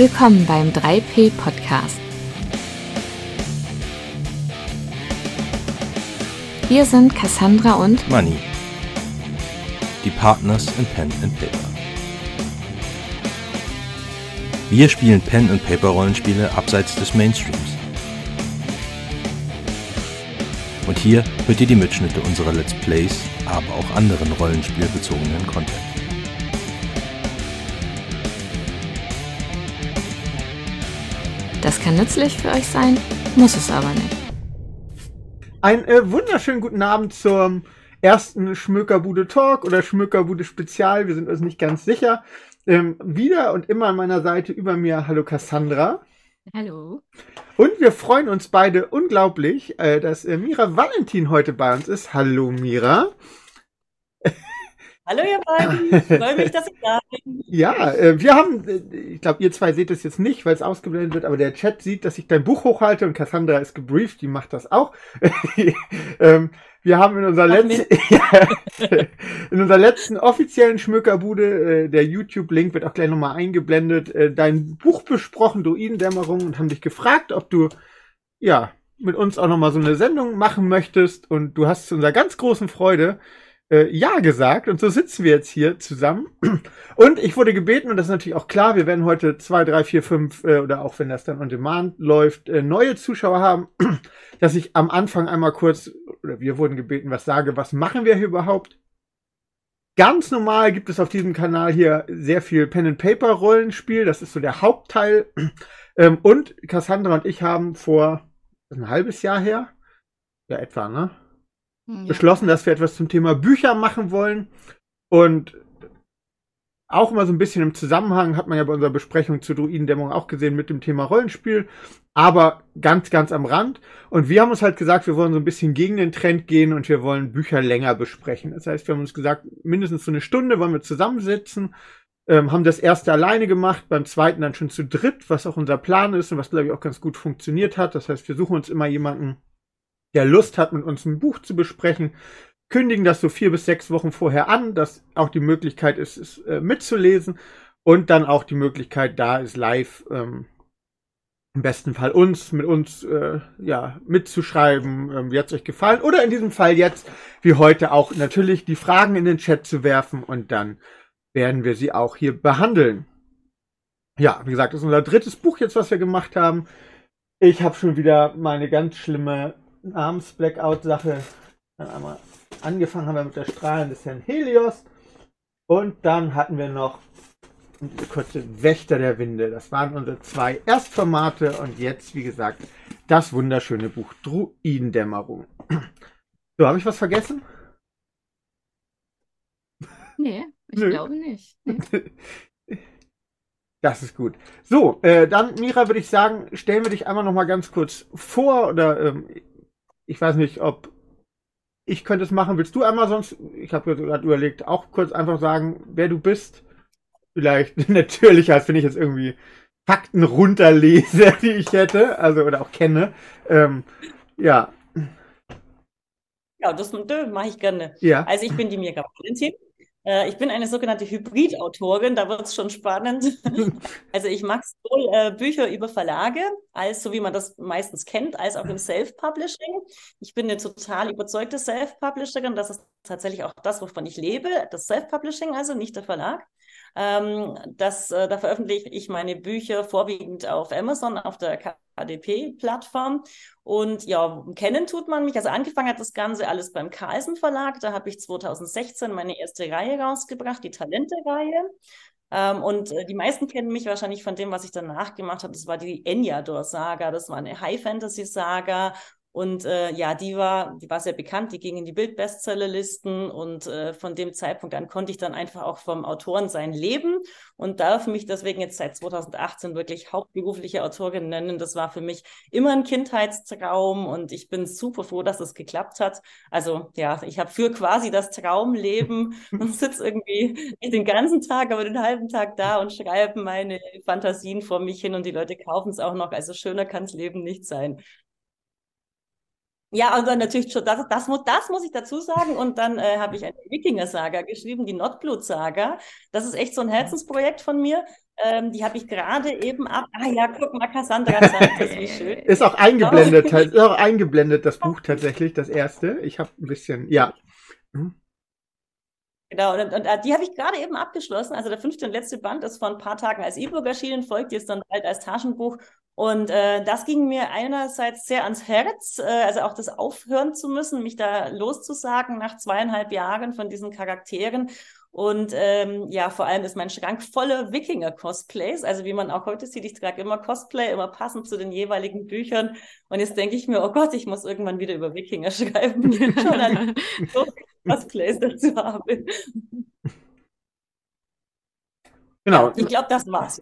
Willkommen beim 3P Podcast. Wir sind Cassandra und Money. Die Partners in Pen and Paper. Wir spielen Pen and Paper Rollenspiele abseits des Mainstreams. Und hier hört ihr die Mitschnitte unserer Let's Plays, aber auch anderen rollenspielbezogenen Content. Das kann nützlich für euch sein, muss es aber nicht. Ein äh, wunderschönen guten Abend zum ersten Schmökerbude Talk oder Schmökerbude Spezial. Wir sind uns nicht ganz sicher. Ähm, wieder und immer an meiner Seite über mir, hallo Cassandra. Hallo. Und wir freuen uns beide unglaublich, äh, dass äh, Mira Valentin heute bei uns ist. Hallo Mira. Hallo ihr beiden, ich freue mich, dass ich da bin. Ja, äh, wir haben, äh, ich glaube, ihr zwei seht es jetzt nicht, weil es ausgeblendet wird, aber der Chat sieht, dass ich dein Buch hochhalte und Cassandra ist gebrieft, die macht das auch. ähm, wir haben in unserer, letzten, in unserer letzten offiziellen Schmückerbude, äh, der YouTube-Link wird auch gleich nochmal eingeblendet, dein Buch besprochen, Druidendämmerung, und haben dich gefragt, ob du, ja, mit uns auch nochmal so eine Sendung machen möchtest. Und du hast zu unserer ganz großen Freude äh, Ja gesagt und so sitzen wir jetzt hier zusammen. Und ich wurde gebeten, und das ist natürlich auch klar, wir werden heute zwei, drei, vier, fünf äh, oder auch wenn das dann on demand läuft, äh, neue Zuschauer haben, dass ich am Anfang einmal kurz, oder wir wurden gebeten, was sage, was machen wir hier überhaupt? Ganz normal gibt es auf diesem Kanal hier sehr viel Pen and Paper Rollenspiel, das ist so der Hauptteil. Ähm, und Cassandra und ich haben vor ein halbes Jahr her, ja etwa, ne? Ja. beschlossen, dass wir etwas zum Thema Bücher machen wollen. Und auch immer so ein bisschen im Zusammenhang, hat man ja bei unserer Besprechung zur Druidendämmung auch gesehen mit dem Thema Rollenspiel, aber ganz, ganz am Rand. Und wir haben uns halt gesagt, wir wollen so ein bisschen gegen den Trend gehen und wir wollen Bücher länger besprechen. Das heißt, wir haben uns gesagt, mindestens so eine Stunde wollen wir zusammensitzen, ähm, haben das erste alleine gemacht, beim zweiten dann schon zu dritt, was auch unser Plan ist und was, glaube ich, auch ganz gut funktioniert hat. Das heißt, wir suchen uns immer jemanden, der Lust hat, mit uns ein Buch zu besprechen, kündigen das so vier bis sechs Wochen vorher an, dass auch die Möglichkeit ist, es äh, mitzulesen und dann auch die Möglichkeit da ist, live ähm, im besten Fall uns, mit uns äh, ja mitzuschreiben, ähm, wie hat's euch gefallen oder in diesem Fall jetzt wie heute auch natürlich die Fragen in den Chat zu werfen und dann werden wir sie auch hier behandeln. Ja, wie gesagt, das ist unser drittes Buch jetzt, was wir gemacht haben. Ich habe schon wieder meine ganz schlimme Namens-Blackout-Sache. Dann einmal angefangen haben wir mit der Strahlen des Herrn Helios. Und dann hatten wir noch eine kurze Wächter der Winde. Das waren unsere zwei Erstformate und jetzt, wie gesagt, das wunderschöne Buch Druidendämmerung. So, habe ich was vergessen? Nee, ich Nö. glaube nicht. Nee. Das ist gut. So, äh, dann, Mira, würde ich sagen, stellen wir dich einmal noch mal ganz kurz vor oder ähm, ich weiß nicht, ob ich könnte es machen. Willst du einmal sonst, ich habe gerade überlegt, auch kurz einfach sagen, wer du bist? Vielleicht natürlicher, als wenn ich jetzt irgendwie Fakten runterlese, die ich hätte, also oder auch kenne. Ähm, ja. Ja, das mache ich gerne. Ja. Also ich bin die Mirka Valentin. Äh, ich bin eine sogenannte Hybridautorin, da wird es schon spannend. also ich mache sowohl äh, Bücher über Verlage, als so wie man das meistens kennt, als auch im Self-Publishing. Ich bin eine total überzeugte Self-Publisherin. Das ist tatsächlich auch das, wovon ich lebe, das Self-Publishing, also nicht der Verlag. Ähm, das, äh, da veröffentliche ich meine Bücher vorwiegend auf Amazon, auf der KDP-Plattform. Und ja, kennen tut man mich. Also angefangen hat das Ganze alles beim Carlsen Verlag. Da habe ich 2016 meine erste Reihe rausgebracht, die Talente-Reihe. Ähm, und äh, die meisten kennen mich wahrscheinlich von dem, was ich danach gemacht habe. Das war die Enyador-Saga. Das war eine High-Fantasy-Saga. Und äh, ja, die war, die war sehr bekannt, die ging in die Bild-Bestsellerlisten und äh, von dem Zeitpunkt an konnte ich dann einfach auch vom Autoren sein leben und darf mich deswegen jetzt seit 2018 wirklich hauptberufliche Autorin nennen. Das war für mich immer ein Kindheitstraum und ich bin super froh, dass es geklappt hat. Also ja, ich habe für quasi das Traumleben und sitze irgendwie nicht den ganzen Tag, aber den halben Tag da und schreibe meine Fantasien vor mich hin und die Leute kaufen es auch noch. Also schöner kann das Leben nicht sein. Ja, und dann natürlich schon, das, das, muss, das muss ich dazu sagen. Und dann äh, habe ich eine Wikinger-Saga geschrieben, die Nordblut-Saga. Das ist echt so ein Herzensprojekt von mir. Ähm, die habe ich gerade eben ab. Ah ja, guck mal, Cassandra sagt das, wie schön. Ist auch eingeblendet, ist auch eingeblendet, das Buch tatsächlich, das erste. Ich habe ein bisschen, ja. Hm. Genau, und, und, äh, die habe ich gerade eben abgeschlossen. Also der fünfte und letzte Band ist vor ein paar Tagen als E-Book erschienen, folgt jetzt dann bald als Taschenbuch. Und äh, das ging mir einerseits sehr ans Herz, äh, also auch das aufhören zu müssen, mich da loszusagen nach zweieinhalb Jahren von diesen Charakteren. Und ähm, ja, vor allem ist mein Schrank voller Wikinger-Cosplays. Also wie man auch heute sieht, ich trage immer Cosplay, immer passend zu den jeweiligen Büchern. Und jetzt denke ich mir, oh Gott, ich muss irgendwann wieder über Wikinger schreiben. Schon an so Cosplays dazu habe. Genau. Ich glaube, das war's.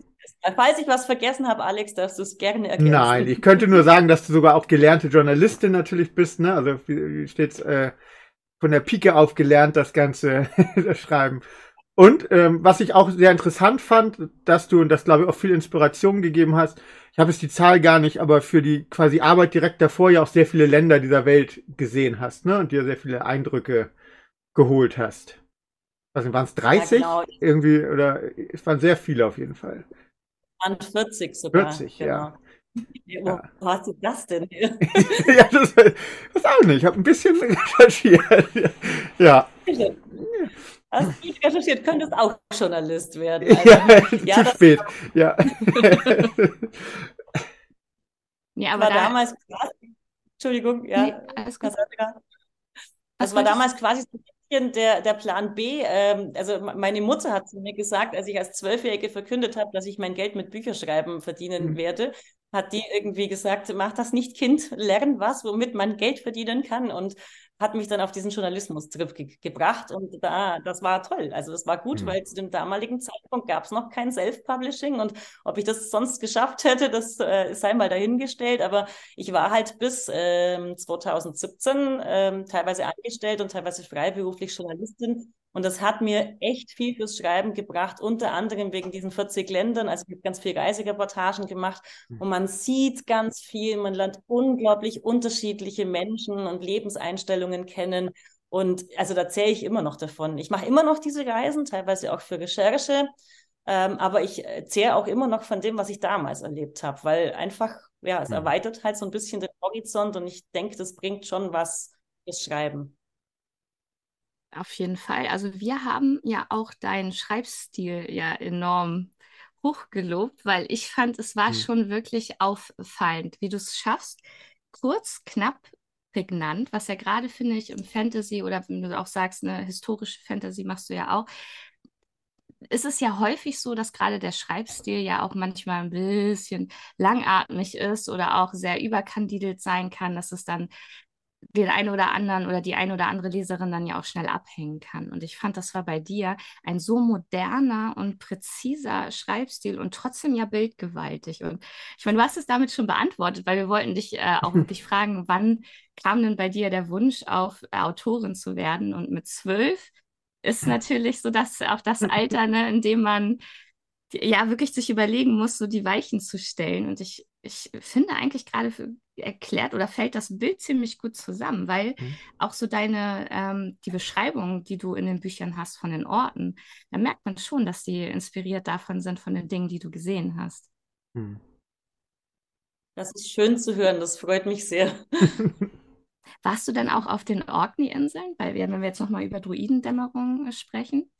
Falls ich was vergessen habe, Alex, darfst du es gerne ergänzen. Nein, ich könnte nur sagen, dass du sogar auch gelernte Journalistin natürlich bist, ne? Also wie steht's äh, von der Pike auf gelernt, das Ganze das Schreiben. Und ähm, was ich auch sehr interessant fand, dass du, und das glaube ich auch viel Inspiration gegeben hast, ich habe jetzt die Zahl gar nicht, aber für die quasi Arbeit direkt davor ja auch sehr viele Länder dieser Welt gesehen hast, ne? Und dir sehr viele Eindrücke geholt hast. Also waren es 30? Ja, genau. Irgendwie, oder es waren sehr viele auf jeden Fall. Es waren 40 sogar. 40, genau. ja. Wo ja. hast du das denn hier? ja, das, das auch nicht. Ich habe ein bisschen recherchiert. ja. Hast du recherchiert, könntest auch Journalist werden. Also, ja, ja, zu spät. Ja. ja, aber war da... damals quasi, Entschuldigung, ja. Nee, alles gut. Das war damals quasi so der, der Plan B. Ähm, also meine Mutter hat zu mir gesagt, als ich als Zwölfjährige verkündet habe, dass ich mein Geld mit Bücherschreiben verdienen mhm. werde, hat die irgendwie gesagt, mach das nicht, Kind, lern was, womit man Geld verdienen kann. Und hat mich dann auf diesen Journalismus-Trip ge gebracht und da, das war toll. Also das war gut, mhm. weil zu dem damaligen Zeitpunkt gab es noch kein Self-Publishing und ob ich das sonst geschafft hätte, das äh, sei mal dahingestellt. Aber ich war halt bis ähm, 2017 ähm, teilweise angestellt und teilweise freiberuflich Journalistin und das hat mir echt viel fürs Schreiben gebracht, unter anderem wegen diesen 40 Ländern. Also ich habe ganz viel Reisereportagen gemacht mhm. und man sieht ganz viel, man lernt unglaublich unterschiedliche Menschen und Lebenseinstellungen kennen. Und also da zähle ich immer noch davon. Ich mache immer noch diese Reisen, teilweise auch für Recherche. Ähm, aber ich äh, zehre auch immer noch von dem, was ich damals erlebt habe, weil einfach, ja, es mhm. erweitert halt so ein bisschen den Horizont und ich denke, das bringt schon was fürs Schreiben. Auf jeden Fall. Also wir haben ja auch deinen Schreibstil ja enorm hochgelobt, weil ich fand, es war mhm. schon wirklich auffallend, wie du es schaffst, kurz, knapp, prägnant, was ja gerade, finde ich, im Fantasy oder wenn du auch sagst, eine historische Fantasy machst du ja auch, ist es ja häufig so, dass gerade der Schreibstil ja auch manchmal ein bisschen langatmig ist oder auch sehr überkandidelt sein kann, dass es dann den einen oder anderen oder die eine oder andere Leserin dann ja auch schnell abhängen kann. Und ich fand, das war bei dir ein so moderner und präziser Schreibstil und trotzdem ja bildgewaltig. Und ich meine, du hast es damit schon beantwortet, weil wir wollten dich äh, auch wirklich fragen, wann kam denn bei dir der Wunsch auf, äh, Autorin zu werden? Und mit zwölf ist natürlich so dass auch das Alter, ne, in dem man ja wirklich sich überlegen muss, so die Weichen zu stellen. Und ich, ich finde eigentlich gerade erklärt oder fällt das Bild ziemlich gut zusammen, weil mhm. auch so deine, ähm, die Beschreibung, die du in den Büchern hast von den Orten, da merkt man schon, dass die inspiriert davon sind, von den Dingen, die du gesehen hast. Mhm. Das ist schön zu hören, das freut mich sehr. Warst du dann auch auf den Orkney-Inseln? Weil wir, wenn wir jetzt nochmal über Druidendämmerung sprechen.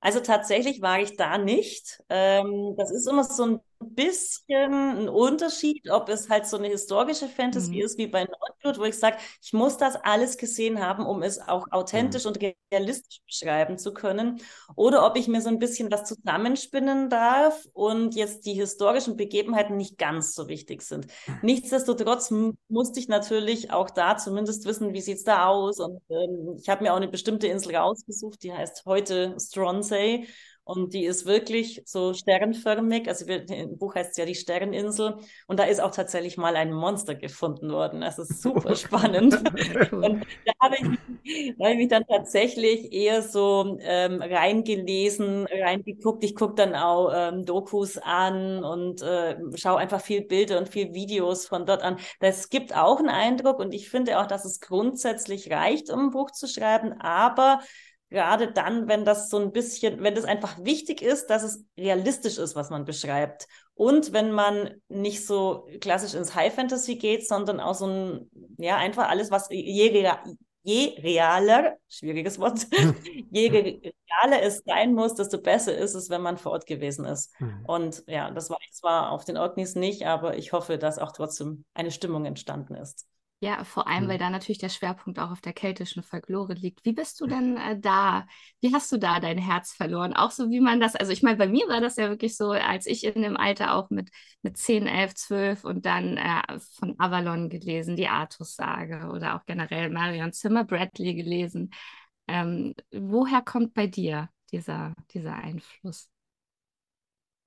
Also tatsächlich war ich da nicht. Ähm, das ist immer so ein bisschen ein Unterschied, ob es halt so eine historische Fantasy mhm. ist wie bei Nordblut, wo ich sage, ich muss das alles gesehen haben, um es auch authentisch mhm. und realistisch beschreiben zu können, oder ob ich mir so ein bisschen was zusammenspinnen darf und jetzt die historischen Begebenheiten nicht ganz so wichtig sind. Nichtsdestotrotz musste ich natürlich auch da zumindest wissen, wie sieht's da aus und ähm, ich habe mir auch eine bestimmte Insel rausgesucht, die heißt heute Stronsay und die ist wirklich so sternförmig. Also wir, im Buch heißt es ja die Sterninsel. Und da ist auch tatsächlich mal ein Monster gefunden worden. Das ist super spannend. und da habe ich, hab ich mich dann tatsächlich eher so ähm, reingelesen, reingeguckt. Ich gucke dann auch ähm, Dokus an und äh, schaue einfach viel Bilder und viel Videos von dort an. Das gibt auch einen Eindruck und ich finde auch, dass es grundsätzlich reicht, um ein Buch zu schreiben. Aber gerade dann, wenn das so ein bisschen, wenn das einfach wichtig ist, dass es realistisch ist, was man beschreibt. Und wenn man nicht so klassisch ins High Fantasy geht, sondern auch so ein, ja, einfach alles, was je, je realer, schwieriges Wort, je realer es sein muss, desto besser ist es, wenn man vor Ort gewesen ist. Mhm. Und ja, das war ich zwar auf den Orkneys nicht, aber ich hoffe, dass auch trotzdem eine Stimmung entstanden ist. Ja, vor allem, mhm. weil da natürlich der Schwerpunkt auch auf der keltischen Folklore liegt. Wie bist du denn äh, da? Wie hast du da dein Herz verloren? Auch so, wie man das, also ich meine, bei mir war das ja wirklich so, als ich in dem Alter auch mit, mit 10, 11, 12 und dann äh, von Avalon gelesen, die Artus-Sage oder auch generell Marion Zimmer Bradley gelesen. Ähm, woher kommt bei dir dieser, dieser Einfluss?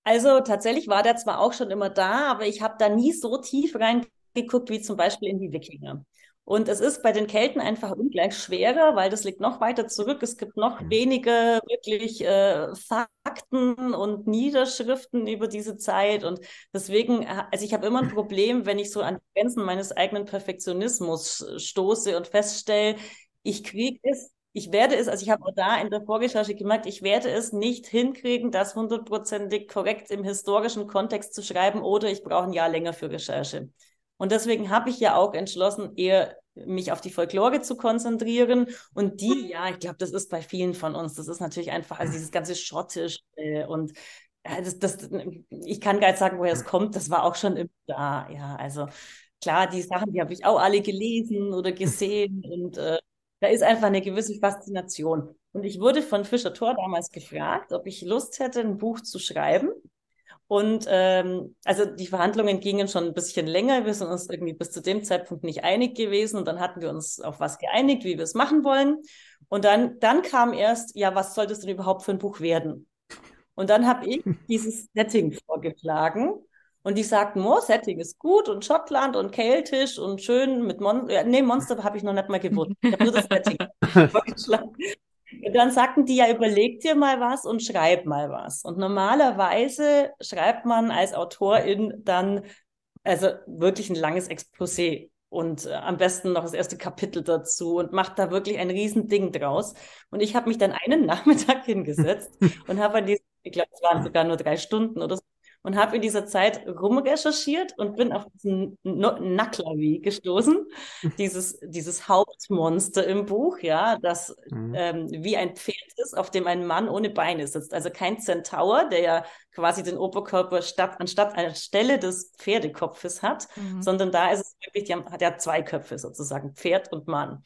Also tatsächlich war der zwar auch schon immer da, aber ich habe da nie so tief rein geguckt, wie zum Beispiel in die Wikinger. Und es ist bei den Kelten einfach ungleich schwerer, weil das liegt noch weiter zurück. Es gibt noch mhm. wenige wirklich äh, Fakten und Niederschriften über diese Zeit. Und deswegen, äh, also ich habe immer ein Problem, wenn ich so an die Grenzen meines eigenen Perfektionismus stoße und feststelle, ich kriege es, ich werde es, also ich habe auch da in der Vorrecherche gemerkt, ich werde es nicht hinkriegen, das hundertprozentig korrekt im historischen Kontext zu schreiben oder ich brauche ein Jahr länger für Recherche. Und deswegen habe ich ja auch entschlossen, eher mich auf die Folklore zu konzentrieren. Und die, ja, ich glaube, das ist bei vielen von uns. Das ist natürlich einfach, also dieses ganze Schottisch äh, und äh, das, das, ich kann gar nicht sagen, woher es kommt. Das war auch schon immer da. Ja, also klar, die Sachen, die habe ich auch alle gelesen oder gesehen und äh, da ist einfach eine gewisse Faszination. Und ich wurde von Fischer Thor damals gefragt, ob ich Lust hätte, ein Buch zu schreiben. Und ähm, also die Verhandlungen gingen schon ein bisschen länger. Wir sind uns irgendwie bis zu dem Zeitpunkt nicht einig gewesen. Und dann hatten wir uns auf was geeinigt, wie wir es machen wollen. Und dann, dann kam erst, ja, was soll das denn überhaupt für ein Buch werden? Und dann habe ich dieses Setting vorgeschlagen. Und die sagten, oh, Setting ist gut und Schottland und keltisch und schön mit Monster. Ja, nee, Monster habe ich noch nicht mal gewusst. Ich habe nur das Setting vorgeschlagen. Dann sagten die ja, überleg dir mal was und schreib mal was. Und normalerweise schreibt man als Autorin dann also wirklich ein langes Exposé und äh, am besten noch das erste Kapitel dazu und macht da wirklich ein Riesending draus. Und ich habe mich dann einen Nachmittag hingesetzt und habe an diesem, ich glaube, es waren sogar nur drei Stunden oder so, und habe in dieser Zeit rumrecherchiert und bin auf diesen Naklavi gestoßen, dieses, dieses Hauptmonster im Buch, ja, das mhm. ähm, wie ein Pferd ist, auf dem ein Mann ohne Beine sitzt. Also kein Zentaur, der ja quasi den Oberkörper statt, anstatt einer Stelle des Pferdekopfes hat, mhm. sondern da ist es wirklich, die haben, hat ja zwei Köpfe sozusagen, Pferd und Mann.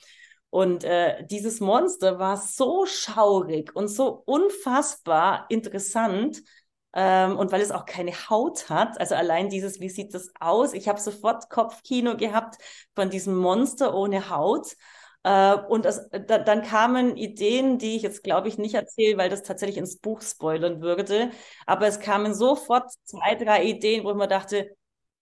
Und äh, dieses Monster war so schaurig und so unfassbar interessant, ähm, und weil es auch keine Haut hat, also allein dieses, wie sieht das aus? Ich habe sofort Kopfkino gehabt von diesem Monster ohne Haut. Äh, und das, da, dann kamen Ideen, die ich jetzt, glaube ich, nicht erzähle, weil das tatsächlich ins Buch spoilern würde. Aber es kamen sofort zwei, drei Ideen, wo ich mir dachte,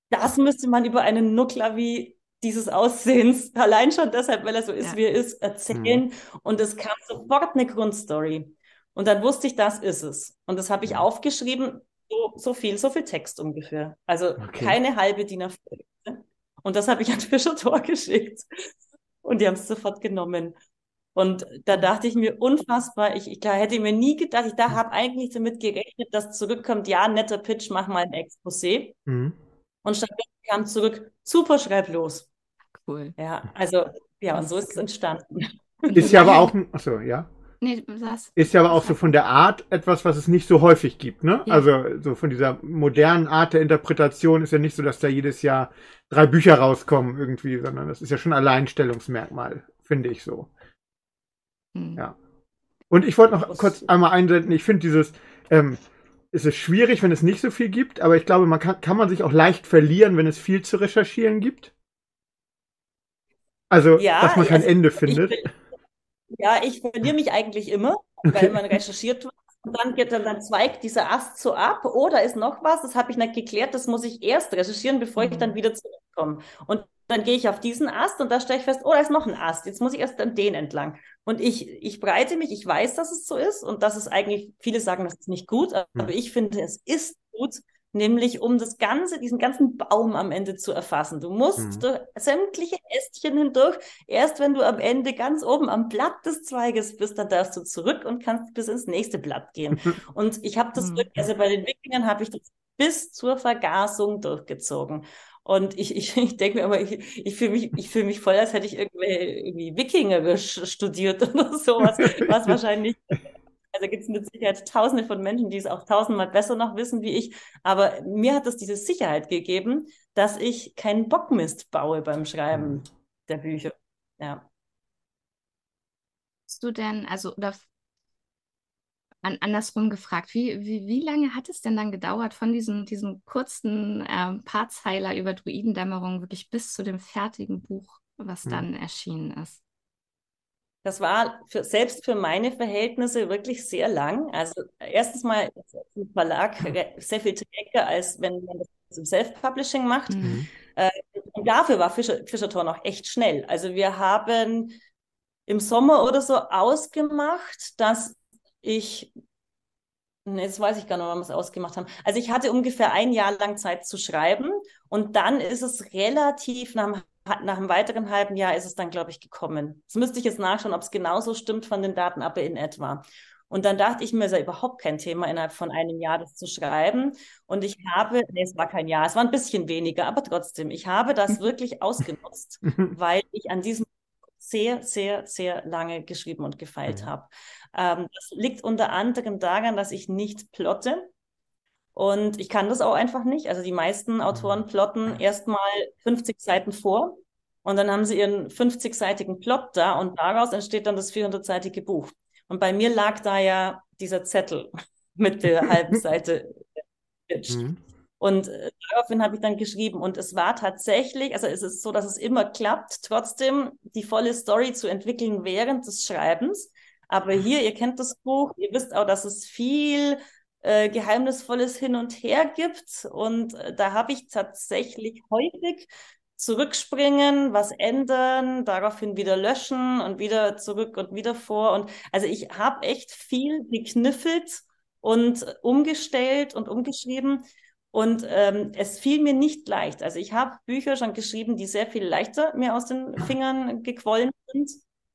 das müsste man über einen Nuklavi dieses Aussehens, allein schon deshalb, weil er so ist, ja. wie er ist, erzählen. Mhm. Und es kam sofort eine Grundstory. Und dann wusste ich, das ist es. Und das habe ich aufgeschrieben, so, so, viel, so viel Text ungefähr. Also okay. keine halbe DIN A4. Und das habe ich an Fischer Tor geschickt. Und die haben es sofort genommen. Und da dachte ich mir unfassbar, ich, ich hätte mir nie gedacht, ich da habe eigentlich damit gerechnet, dass zurückkommt, ja, netter Pitch, mach mal ein Exposé. Mhm. Und stattdessen kam zurück, super, schreib los. Cool. Ja, also, ja, und so ist es entstanden. Ist ja aber auch, achso, ja. Nee, was? Ist ja aber auch so von der Art etwas, was es nicht so häufig gibt, ne? Ja. Also so von dieser modernen Art der Interpretation ist ja nicht so, dass da jedes Jahr drei Bücher rauskommen irgendwie, sondern das ist ja schon ein Alleinstellungsmerkmal, finde ich so. Hm. Ja. Und ich wollte noch was kurz einmal einsenden, ich finde dieses, ähm, es ist schwierig, wenn es nicht so viel gibt, aber ich glaube, man kann, kann man sich auch leicht verlieren, wenn es viel zu recherchieren gibt. Also, ja, dass man kein also, Ende findet. Ich, ja, ich verliere mich eigentlich immer, okay. weil man recherchiert wird. Und dann geht dann, dann zweigt dieser Ast so ab. Oh, da ist noch was, das habe ich nicht geklärt, das muss ich erst recherchieren, bevor ich dann mhm. wieder zurückkomme. Und dann gehe ich auf diesen Ast und da stelle ich fest, oh, da ist noch ein Ast. Jetzt muss ich erst an den entlang. Und ich, ich breite mich, ich weiß, dass es so ist und dass es eigentlich, viele sagen, das ist nicht gut, aber mhm. ich finde, es ist gut, nämlich um das ganze, diesen ganzen Baum am Ende zu erfassen. Du musst mhm. durch sämtliche Ästchen hindurch. Erst wenn du am Ende ganz oben am Blatt des Zweiges bist, dann darfst du zurück und kannst bis ins nächste Blatt gehen. und ich habe das mhm. wirklich, also bei den Wikingern habe ich das bis zur Vergasung durchgezogen. Und ich, ich, ich denke mir immer, ich, ich fühle mich, ich fühle mich voll, als hätte ich irgendwie, irgendwie Wikingerisch studiert oder sowas, was wahrscheinlich also gibt es mit Sicherheit tausende von Menschen, die es auch tausendmal besser noch wissen wie ich. Aber mir hat das diese Sicherheit gegeben, dass ich keinen Bockmist baue beim Schreiben mhm. der Bücher. Ja. Hast du denn, also, oder an, andersrum gefragt, wie, wie, wie lange hat es denn dann gedauert von diesem, diesem kurzen äh, Paarzeiler über Druidendämmerung wirklich bis zu dem fertigen Buch, was hm. dann erschienen ist? Das war für, selbst für meine Verhältnisse wirklich sehr lang. Also erstens mal im Verlag sehr viel träger, als wenn man das im Self-Publishing macht. Mhm. Und dafür war Fischer, Fischertor noch echt schnell. Also wir haben im Sommer oder so ausgemacht, dass ich, nee, jetzt weiß ich gar nicht, wann wir es ausgemacht haben. Also ich hatte ungefähr ein Jahr lang Zeit zu schreiben und dann ist es relativ nach einem nach einem weiteren halben Jahr ist es dann, glaube ich, gekommen. Das müsste ich jetzt nachschauen, ob es genauso stimmt von den Daten, aber in etwa. Und dann dachte ich mir, es ist ja überhaupt kein Thema, innerhalb von einem Jahr das zu schreiben. Und ich habe, nee, es war kein Jahr, es war ein bisschen weniger, aber trotzdem, ich habe das wirklich ausgenutzt, weil ich an diesem sehr, sehr, sehr lange geschrieben und gefeilt mhm. habe. Ähm, das liegt unter anderem daran, dass ich nicht plotte. Und ich kann das auch einfach nicht. Also die meisten Autoren mhm. plotten erstmal 50 Seiten vor und dann haben sie ihren 50-seitigen Plot da und daraus entsteht dann das 400-seitige Buch. Und bei mir lag da ja dieser Zettel mit der halben Seite. Mhm. Und äh, daraufhin habe ich dann geschrieben. Und es war tatsächlich, also es ist so, dass es immer klappt, trotzdem die volle Story zu entwickeln während des Schreibens. Aber hier, ihr kennt das Buch, ihr wisst auch, dass es viel äh, Geheimnisvolles hin und her gibt. Und äh, da habe ich tatsächlich häufig zurückspringen, was ändern, daraufhin wieder löschen und wieder zurück und wieder vor. Und also ich habe echt viel gekniffelt und umgestellt und umgeschrieben. Und ähm, es fiel mir nicht leicht. Also ich habe Bücher schon geschrieben, die sehr viel leichter mir aus den Fingern gequollen sind.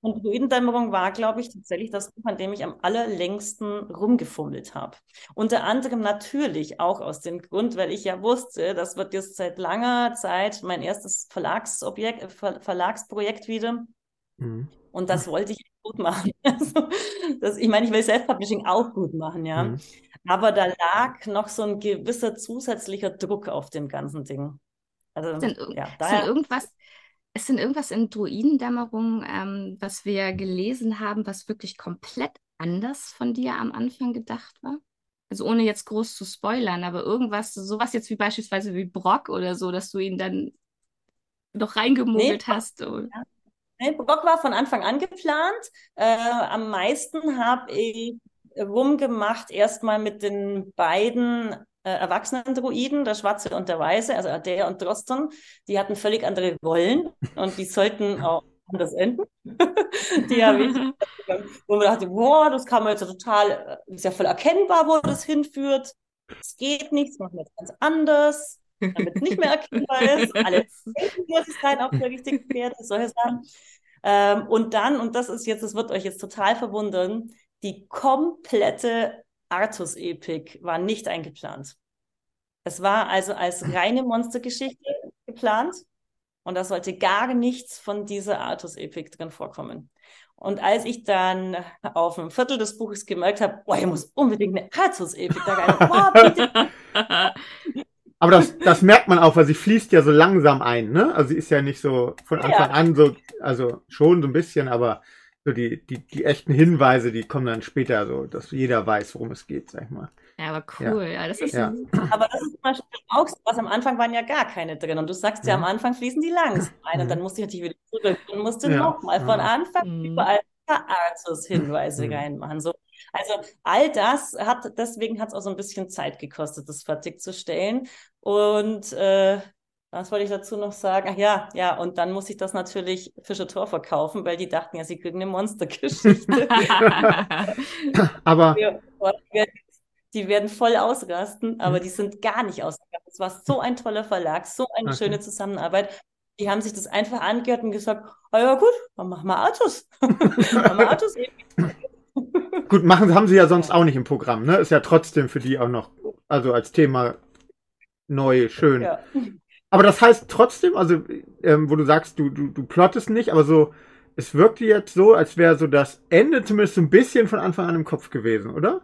Und Druidendämmerung war, glaube ich, tatsächlich das Buch, an dem ich am allerlängsten rumgefummelt habe. Unter anderem natürlich auch aus dem Grund, weil ich ja wusste, das wird jetzt seit langer Zeit mein erstes Verlagsobjekt, äh, Ver Verlagsprojekt wieder. Mhm. Und das wollte ich gut machen. Also, das, ich meine, ich will Self-Publishing auch gut machen, ja. Mhm. Aber da lag noch so ein gewisser zusätzlicher Druck auf dem ganzen Ding. Also, sind, ja, daher, sind irgendwas, ist denn irgendwas in Druidendämmerung, ähm, was wir gelesen haben, was wirklich komplett anders von dir am Anfang gedacht war? Also ohne jetzt groß zu spoilern, aber irgendwas, sowas jetzt wie beispielsweise wie Brock oder so, dass du ihn dann noch reingemogelt nee, hast. Oder? Nee, Brock war von Anfang an geplant. Äh, am meisten habe ich rumgemacht, erstmal mit den beiden äh, erwachsenen Druiden, der Schwarze und der Weiße, also Adair und Droston, die hatten völlig andere Rollen und die sollten auch anders enden. die habe ich, wo man dachte, boah, das kann man jetzt total, ist ja voll erkennbar, wo das hinführt. Es geht nicht, das machen wir jetzt ganz anders, damit es nicht mehr erkennbar ist. Alle Selbstlosigkeit auf der richtigen Pferde, solche Sachen. Ähm, und dann, und das ist jetzt, das wird euch jetzt total verwundern, die komplette Artus-Epik war nicht eingeplant. Es war also als reine Monstergeschichte geplant und da sollte gar nichts von dieser Artus-Epik drin vorkommen. Und als ich dann auf einem Viertel des Buches gemerkt habe, boah, ich muss unbedingt eine Artus-Epik da rein. Boah, Aber das, das merkt man auch, weil sie fließt ja so langsam ein, ne? Also sie ist ja nicht so von Anfang ja. an so, also schon so ein bisschen, aber so die, die, die echten Hinweise, die kommen dann später, so dass jeder weiß, worum es geht, sag ich mal. Ja, aber cool, ja, ja das ist ja. Aber das ist zum Beispiel auch so, was am Anfang waren ja gar keine drin. Und du sagst ja, ja am Anfang fließen die langsam ein und dann musste ich natürlich wieder zurück und musste ja. nochmal von Anfang mhm. überall Artus-Hinweise mhm. reinmachen. So. Also all das hat, deswegen hat es auch so ein bisschen Zeit gekostet, das fertigzustellen. Und äh, was wollte ich dazu noch sagen? Ach ja, ja, und dann muss ich das natürlich Fischer Tor verkaufen, weil die dachten ja, sie kriegen eine Monstergeschichte. Aber die werden voll ausrasten, aber die sind gar nicht ausgerastet. Es war so ein toller Verlag, so eine okay. schöne Zusammenarbeit. Die haben sich das einfach angehört und gesagt, oh ja gut, dann machen wir Autos. machen wir Autos Gut, machen haben sie ja sonst auch nicht im Programm, ne? Ist ja trotzdem für die auch noch, also als Thema neu, schön. Ja. Aber das heißt trotzdem, also, ähm, wo du sagst, du, du, du plottest nicht, aber so, es wirkte jetzt so, als wäre so das Ende zumindest so ein bisschen von Anfang an im Kopf gewesen, oder?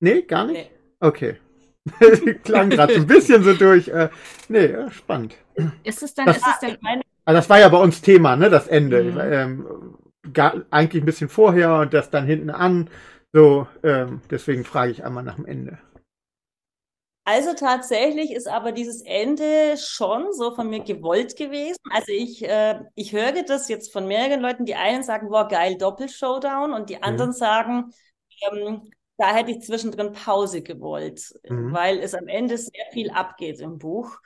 Nee, gar nicht? Nee. Okay. Klang gerade so ein bisschen so durch. Äh, nee, spannend. Ist es dann, das, ist es denn also das war ja bei uns Thema, ne, das Ende. Mhm. Ähm, gar, eigentlich ein bisschen vorher und das dann hinten an. So, ähm, deswegen frage ich einmal nach dem Ende. Also tatsächlich ist aber dieses Ende schon so von mir gewollt gewesen. Also ich, äh, ich höre das jetzt von mehreren Leuten. Die einen sagen, boah, geil, Doppel-Showdown und die anderen mhm. sagen, ähm, da hätte ich zwischendrin Pause gewollt, mhm. weil es am Ende sehr viel abgeht im Buch.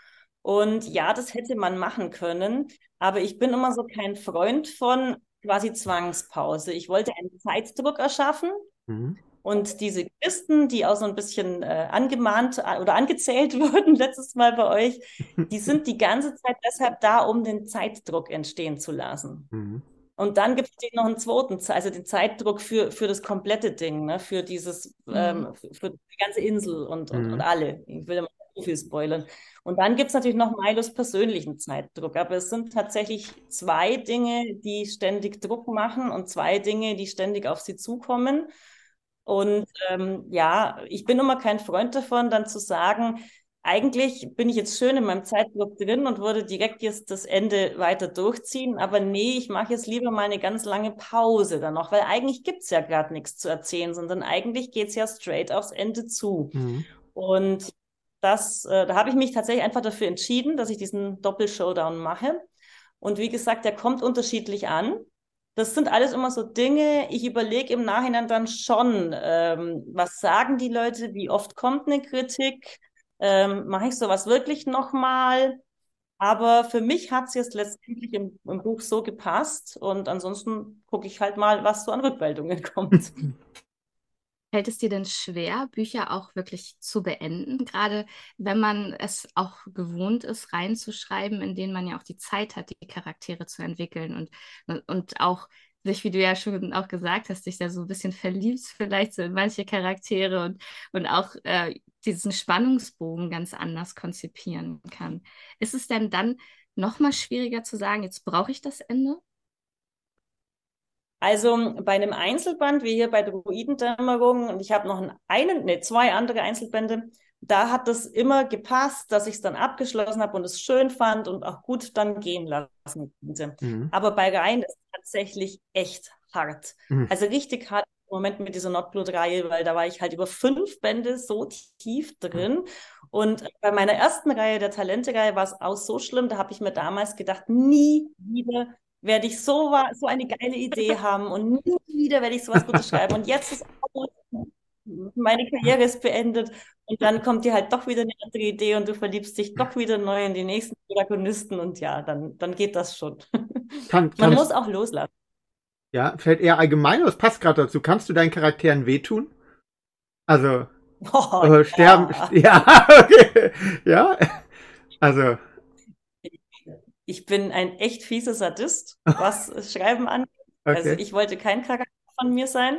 Und ja, das hätte man machen können, aber ich bin immer so kein Freund von quasi Zwangspause. Ich wollte einen Zeitdruck erschaffen. Mhm. Und diese Christen, die auch so ein bisschen äh, angemahnt äh, oder angezählt wurden letztes Mal bei euch, die sind die ganze Zeit deshalb da, um den Zeitdruck entstehen zu lassen. Mhm. Und dann gibt es noch einen zweiten, also den Zeitdruck für, für das komplette Ding, ne? für dieses, mhm. ähm, für, für, die ganze Insel und, und, mhm. und alle. Ich will immer zu viel spoilern. Und dann gibt es natürlich noch Milos persönlichen Zeitdruck. Aber es sind tatsächlich zwei Dinge, die ständig Druck machen und zwei Dinge, die ständig auf sie zukommen. Und ähm, ja, ich bin immer kein Freund davon, dann zu sagen, eigentlich bin ich jetzt schön in meinem Zeitblock drin und würde direkt jetzt das Ende weiter durchziehen. Aber nee, ich mache jetzt lieber mal eine ganz lange Pause dann noch, weil eigentlich gibt es ja gerade nichts zu erzählen, sondern eigentlich geht es ja straight aufs Ende zu. Mhm. Und das, äh, da habe ich mich tatsächlich einfach dafür entschieden, dass ich diesen Doppel-Showdown mache. Und wie gesagt, der kommt unterschiedlich an. Das sind alles immer so Dinge, ich überlege im Nachhinein dann schon, ähm, was sagen die Leute, wie oft kommt eine Kritik, ähm, mache ich sowas wirklich nochmal? Aber für mich hat es jetzt letztendlich im, im, Buch so gepasst und ansonsten gucke ich halt mal, was so an Rückmeldungen kommt. Fällt es dir denn schwer, Bücher auch wirklich zu beenden, gerade wenn man es auch gewohnt ist, reinzuschreiben, in denen man ja auch die Zeit hat, die Charaktere zu entwickeln und, und auch sich, wie du ja schon auch gesagt hast, sich da so ein bisschen verliebt vielleicht so in manche Charaktere und, und auch äh, diesen Spannungsbogen ganz anders konzipieren kann. Ist es denn dann nochmal schwieriger zu sagen, jetzt brauche ich das Ende? Also bei einem Einzelband, wie hier bei Druidendämmerung, und ich habe noch einen, nee, zwei andere Einzelbände, da hat das immer gepasst, dass ich es dann abgeschlossen habe und es schön fand und auch gut dann gehen lassen konnte. Mhm. Aber bei Rhein ist es tatsächlich echt hart. Mhm. Also richtig hart im Moment mit dieser Nordblut-Reihe, weil da war ich halt über fünf Bände so tief drin. Und bei meiner ersten Reihe, der Talente-Reihe, war es auch so schlimm, da habe ich mir damals gedacht, nie wieder werde ich so, so eine geile Idee haben und nie wieder werde ich sowas Gutes schreiben. Und jetzt ist meine Karriere ist beendet und dann kommt dir halt doch wieder eine andere Idee und du verliebst dich doch wieder neu in die nächsten Protagonisten und ja, dann, dann geht das schon. Kann, Man muss auch loslassen. Ja, vielleicht eher allgemein, das passt gerade dazu. Kannst du deinen Charakteren wehtun? Also, oh, äh, sterben, ja. ja, okay. Ja, also. Ich bin ein echt fieser Sadist, was Schreiben angeht. Also okay. Also ich wollte kein Charakter von mir sein.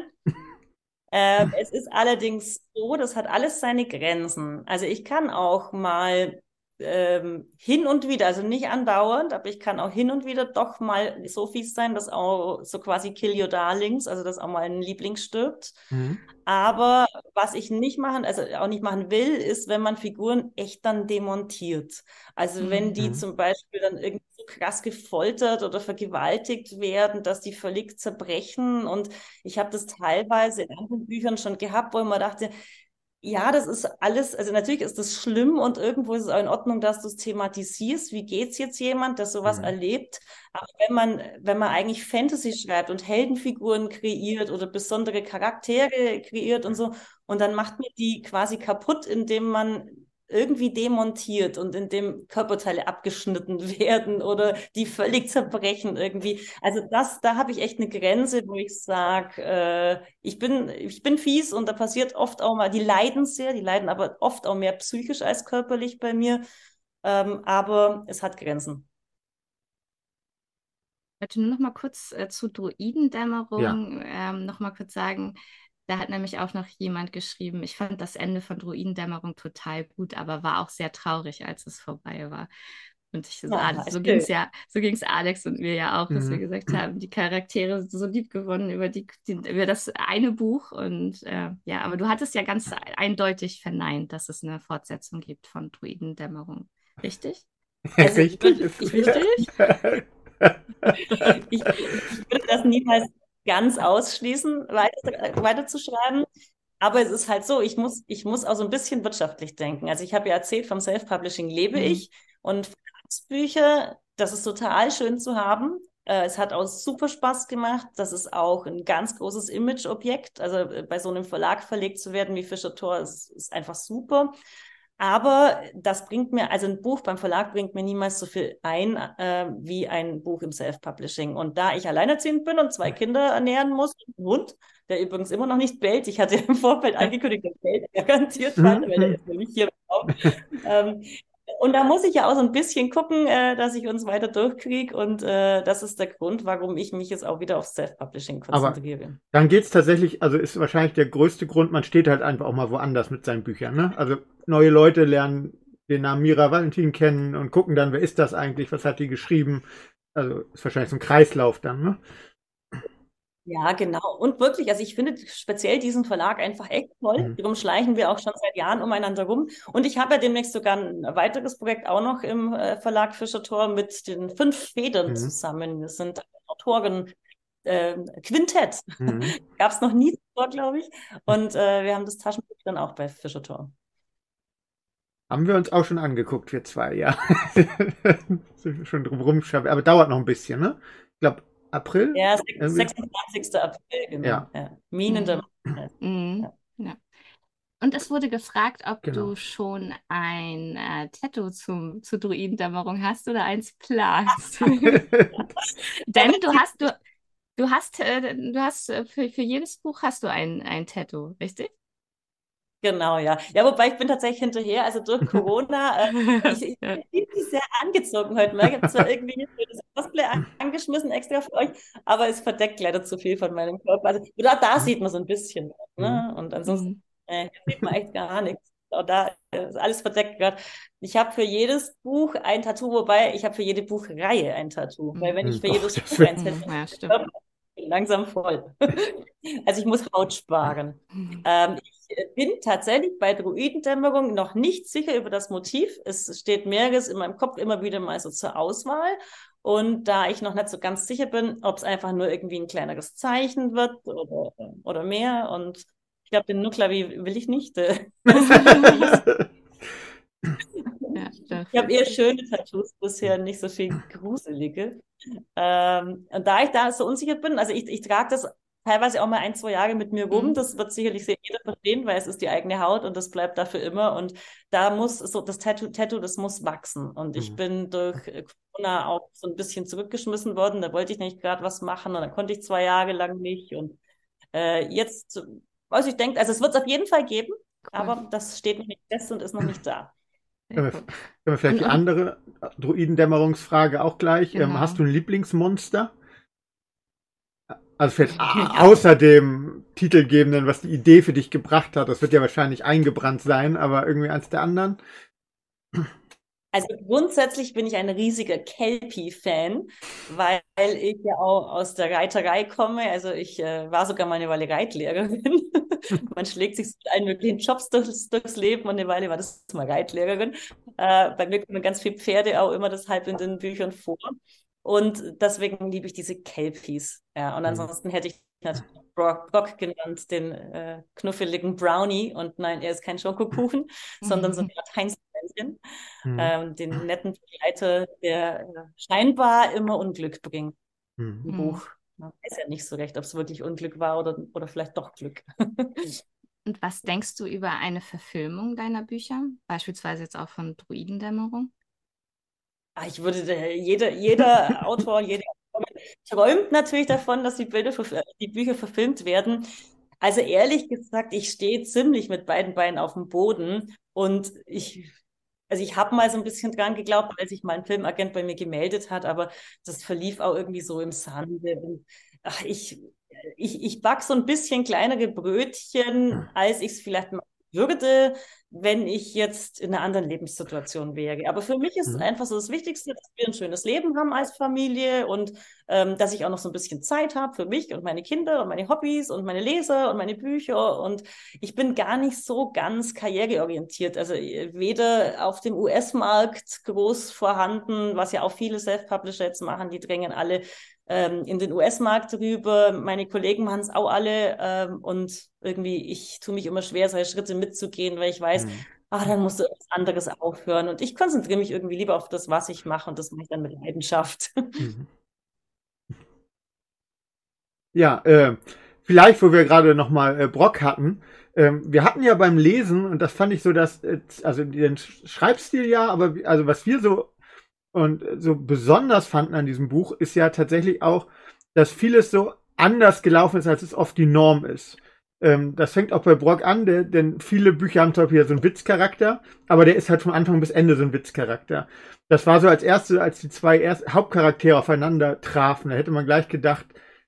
Ähm, es ist allerdings so, das hat alles seine Grenzen. Also ich kann auch mal ähm, hin und wieder, also nicht andauernd, aber ich kann auch hin und wieder doch mal so fies sein, dass auch so quasi Kill Your Darlings, also dass auch mal ein Liebling stirbt. Mhm. Aber was ich nicht machen, also auch nicht machen will, ist, wenn man Figuren echt dann demontiert. Also mhm. wenn die mhm. zum Beispiel dann irgendwie so krass gefoltert oder vergewaltigt werden, dass die völlig zerbrechen. Und ich habe das teilweise in anderen Büchern schon gehabt, wo ich mir dachte, ja, das ist alles, also natürlich ist das schlimm und irgendwo ist es auch in Ordnung, dass du es thematisierst. Wie geht es jetzt jemand, der sowas mhm. erlebt? Aber wenn man, wenn man eigentlich Fantasy schreibt und Heldenfiguren kreiert oder besondere Charaktere kreiert und so, und dann macht man die quasi kaputt, indem man irgendwie demontiert und in dem Körperteile abgeschnitten werden oder die völlig zerbrechen irgendwie. Also das, da habe ich echt eine Grenze, wo ich sage, äh, ich bin, ich bin fies und da passiert oft auch mal, die leiden sehr, die leiden aber oft auch mehr psychisch als körperlich bei mir. Ähm, aber es hat Grenzen. Ich wollte nur noch mal kurz äh, zu Druidendämmerung ja. ähm, noch mal kurz sagen, da hat nämlich auch noch jemand geschrieben, ich fand das Ende von Druidendämmerung total gut, aber war auch sehr traurig, als es vorbei war. Und ich ja, ah, so ging es ja, so ging es Alex und mir ja auch, dass mhm. wir gesagt haben, die Charaktere sind so lieb gewonnen über, die, die, über das eine Buch. Und äh, ja, aber du hattest ja ganz eindeutig verneint, dass es eine Fortsetzung gibt von Druidendämmerung. Richtig? Also, richtig? Ich, richtig? ich, ich würde das niemals ganz ausschließen, weiter, weiterzuschreiben. Aber es ist halt so, ich muss, ich muss auch so ein bisschen wirtschaftlich denken. Also ich habe ja erzählt, vom Self-Publishing lebe mhm. ich und Bücher, das ist total schön zu haben. Äh, es hat auch super Spaß gemacht. Das ist auch ein ganz großes Image-Objekt. Also äh, bei so einem Verlag verlegt zu werden wie Fischer Tor ist, ist einfach super. Aber das bringt mir, also ein Buch beim Verlag bringt mir niemals so viel ein äh, wie ein Buch im Self-Publishing. Und da ich alleinerziehend bin und zwei Kinder ernähren muss, ein Hund, der übrigens immer noch nicht bellt, ich hatte im Vorfeld angekündigt, der bellt garantiert weiter, weil der ist nämlich hier ähm, und da muss ich ja auch so ein bisschen gucken, äh, dass ich uns weiter durchkriege. Und äh, das ist der Grund, warum ich mich jetzt auch wieder auf Self-Publishing konzentriere. Aber dann geht es tatsächlich, also ist wahrscheinlich der größte Grund, man steht halt einfach auch mal woanders mit seinen Büchern. Ne? Also neue Leute lernen den Namen Mira Valentin kennen und gucken dann, wer ist das eigentlich, was hat die geschrieben. Also ist wahrscheinlich so ein Kreislauf dann, ne? Ja, genau. Und wirklich, also ich finde speziell diesen Verlag einfach echt toll. Mhm. Darum schleichen wir auch schon seit Jahren umeinander rum. Und ich habe ja demnächst sogar ein weiteres Projekt auch noch im äh, Verlag Fischer Tor mit den fünf Federn mhm. zusammen. Wir sind Autoren äh, Quintett. Mhm. Gab es noch nie zuvor, glaube ich. Und äh, wir haben das Taschenbuch dann auch bei Fischer Tor. Haben wir uns auch schon angeguckt, wir zwei, ja. schon drum rumschaffen. Aber dauert noch ein bisschen, ne? Ich glaube, April? Ja, 26. April, genau. Ja. ja. Minen der mhm. ja. Und es wurde gefragt, ob genau. du schon ein äh, Tattoo zum, zur Druidendämmerung hast oder eins planst. Denn du hast, du, du hast, äh, du hast äh, für, für jedes Buch hast du ein, ein Tattoo, richtig? Genau, ja. Ja, wobei ich bin tatsächlich hinterher, also durch Corona, äh, ich, ich bin sehr angezogen heute Morgen. Ich habe zwar irgendwie das Cosplay angeschmissen extra für euch, aber es verdeckt leider zu viel von meinem Körper. Also da, da sieht man so ein bisschen, ne? Mhm. Und ansonsten mhm. äh, sieht man echt gar nichts. Auch da ist alles verdeckt gerade. Ich habe für jedes Buch ein Tattoo, wobei ich habe für jede Buchreihe ein Tattoo. Weil wenn ich für mhm. jedes Buch ein Tattoo ja, langsam voll. also ich muss Haut sparen. Ähm, ich bin tatsächlich bei Druidendämmerung noch nicht sicher über das Motiv. Es steht mehreres in meinem Kopf immer wieder mal so zur Auswahl. Und da ich noch nicht so ganz sicher bin, ob es einfach nur irgendwie ein kleineres Zeichen wird oder, oder mehr. Und ich glaube, den Nuklavi will ich nicht. Ich habe eher schöne Tattoos bisher, nicht so viel gruselige. Ähm, und da ich da so unsicher bin, also ich, ich trage das teilweise auch mal ein, zwei Jahre mit mir rum. Mhm. Das wird sicherlich sehr jeder verstehen, weil es ist die eigene Haut und das bleibt dafür immer. Und da muss so das Tattoo, Tattoo das muss wachsen. Und ich mhm. bin durch Corona auch so ein bisschen zurückgeschmissen worden. Da wollte ich nicht gerade was machen und dann konnte ich zwei Jahre lang nicht. Und äh, jetzt, was ich denke, also es wird es auf jeden Fall geben, cool. aber das steht noch nicht fest und ist noch nicht da. Können wir, können wir vielleicht die andere Druidendämmerungsfrage auch gleich. Ähm, genau. Ähm, hast du ein Lieblingsmonster? Also vielleicht außer dem Titelgebenden, was die Idee für dich gebracht hat. Das wird ja wahrscheinlich eingebrannt sein, aber irgendwie eins der anderen. Also grundsätzlich bin ich ein riesiger Kelpie-Fan, weil ich ja auch aus der Reiterei komme. Also ich äh, war sogar mal eine Weile Reitlehrerin. Man schlägt sich mit allen möglichen Jobs durchs, durchs, Leben und eine Weile war das mal Reitlehrerin. Äh, bei mir kommen ganz viele Pferde auch immer deshalb in den Büchern vor. Und deswegen liebe ich diese Kelpies. Ja, und mhm. ansonsten hätte ich natürlich Brock, Brock genannt, den äh, knuffeligen Brownie. Und nein, er ist kein Schokokuchen, sondern so ein Heinz Männchen, mhm. ähm, den netten Begleiter, der äh, scheinbar immer Unglück bringt mhm. im Buch. Man weiß ja nicht so recht, ob es wirklich Unglück war oder, oder vielleicht doch Glück. Und was denkst du über eine Verfilmung deiner Bücher? Beispielsweise jetzt auch von Druidendämmerung? Ah, ich würde, jeder, jeder Autor, jede träumt natürlich davon, dass die, Bilder, die Bücher verfilmt werden. Also ehrlich gesagt, ich stehe ziemlich mit beiden Beinen auf dem Boden und ich, also ich habe mal so ein bisschen dran geglaubt, als sich mal ein Filmagent bei mir gemeldet hat, aber das verlief auch irgendwie so im Sande. Und, ach, ich, ich, ich back so ein bisschen kleinere Brötchen, als ich es vielleicht machen würde, wenn ich jetzt in einer anderen Lebenssituation wäre. Aber für mich ist mhm. einfach so das Wichtigste, dass wir ein schönes Leben haben als Familie und ähm, dass ich auch noch so ein bisschen Zeit habe für mich und meine Kinder und meine Hobbys und meine Leser und meine Bücher. Und ich bin gar nicht so ganz karriereorientiert. Also äh, weder auf dem US-Markt groß vorhanden, was ja auch viele Self-Publisher jetzt machen, die drängen alle ähm, in den US-Markt rüber. Meine Kollegen machen es auch alle ähm, und irgendwie, ich tue mich immer schwer, solche Schritte mitzugehen, weil ich weiß, mhm. ah, dann musst du etwas anderes aufhören. Und ich konzentriere mich irgendwie lieber auf das, was ich mache und das mache ich dann mit Leidenschaft. Mhm. Ja, äh, vielleicht, wo wir gerade nochmal äh, Brock hatten, ähm, wir hatten ja beim Lesen, und das fand ich so, dass, äh, also den Schreibstil ja, aber also was wir so und so besonders fanden an diesem Buch ist ja tatsächlich auch, dass vieles so anders gelaufen ist, als es oft die Norm ist. Ähm, das fängt auch bei Brock an, der, denn viele Bücher haben zum Beispiel so einen Witzcharakter, aber der ist halt von Anfang bis Ende so ein Witzcharakter. Das war so als erste, als die zwei erst Hauptcharaktere aufeinander trafen, da hätte man gleich gedacht,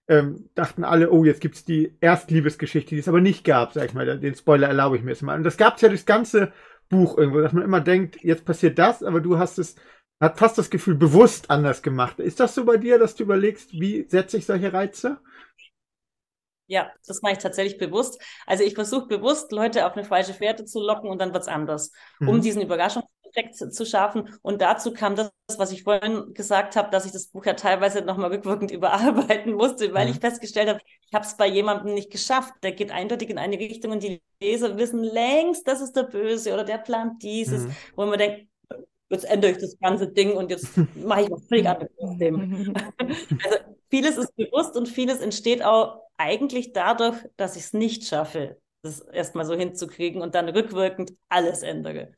ähm, dachten alle, oh, jetzt gibt's die Erstliebesgeschichte, die es aber nicht gab, sag ich mal. Den Spoiler erlaube ich mir jetzt mal. Und das gab's ja durchs ganze Buch irgendwo, dass man immer denkt, jetzt passiert das, aber du hast es hat fast das Gefühl, bewusst anders gemacht. Ist das so bei dir, dass du überlegst, wie setze ich solche Reize? Ja, das mache ich tatsächlich bewusst. Also ich versuche bewusst, Leute auf eine falsche Fährte zu locken und dann wird's anders, mhm. um diesen Überraschungseffekt zu schaffen. Und dazu kam das, was ich vorhin gesagt habe, dass ich das Buch ja teilweise nochmal rückwirkend überarbeiten musste, weil mhm. ich festgestellt habe, ich habe es bei jemandem nicht geschafft. Der geht eindeutig in eine Richtung und die Leser wissen längst, das ist der Böse oder der plant dieses, mhm. wo man denkt, jetzt ändere ich das ganze Ding und jetzt mache ich was völlig anderes aus dem. also vieles ist bewusst und vieles entsteht auch eigentlich dadurch, dass ich es nicht schaffe, das erstmal so hinzukriegen und dann rückwirkend alles ändere.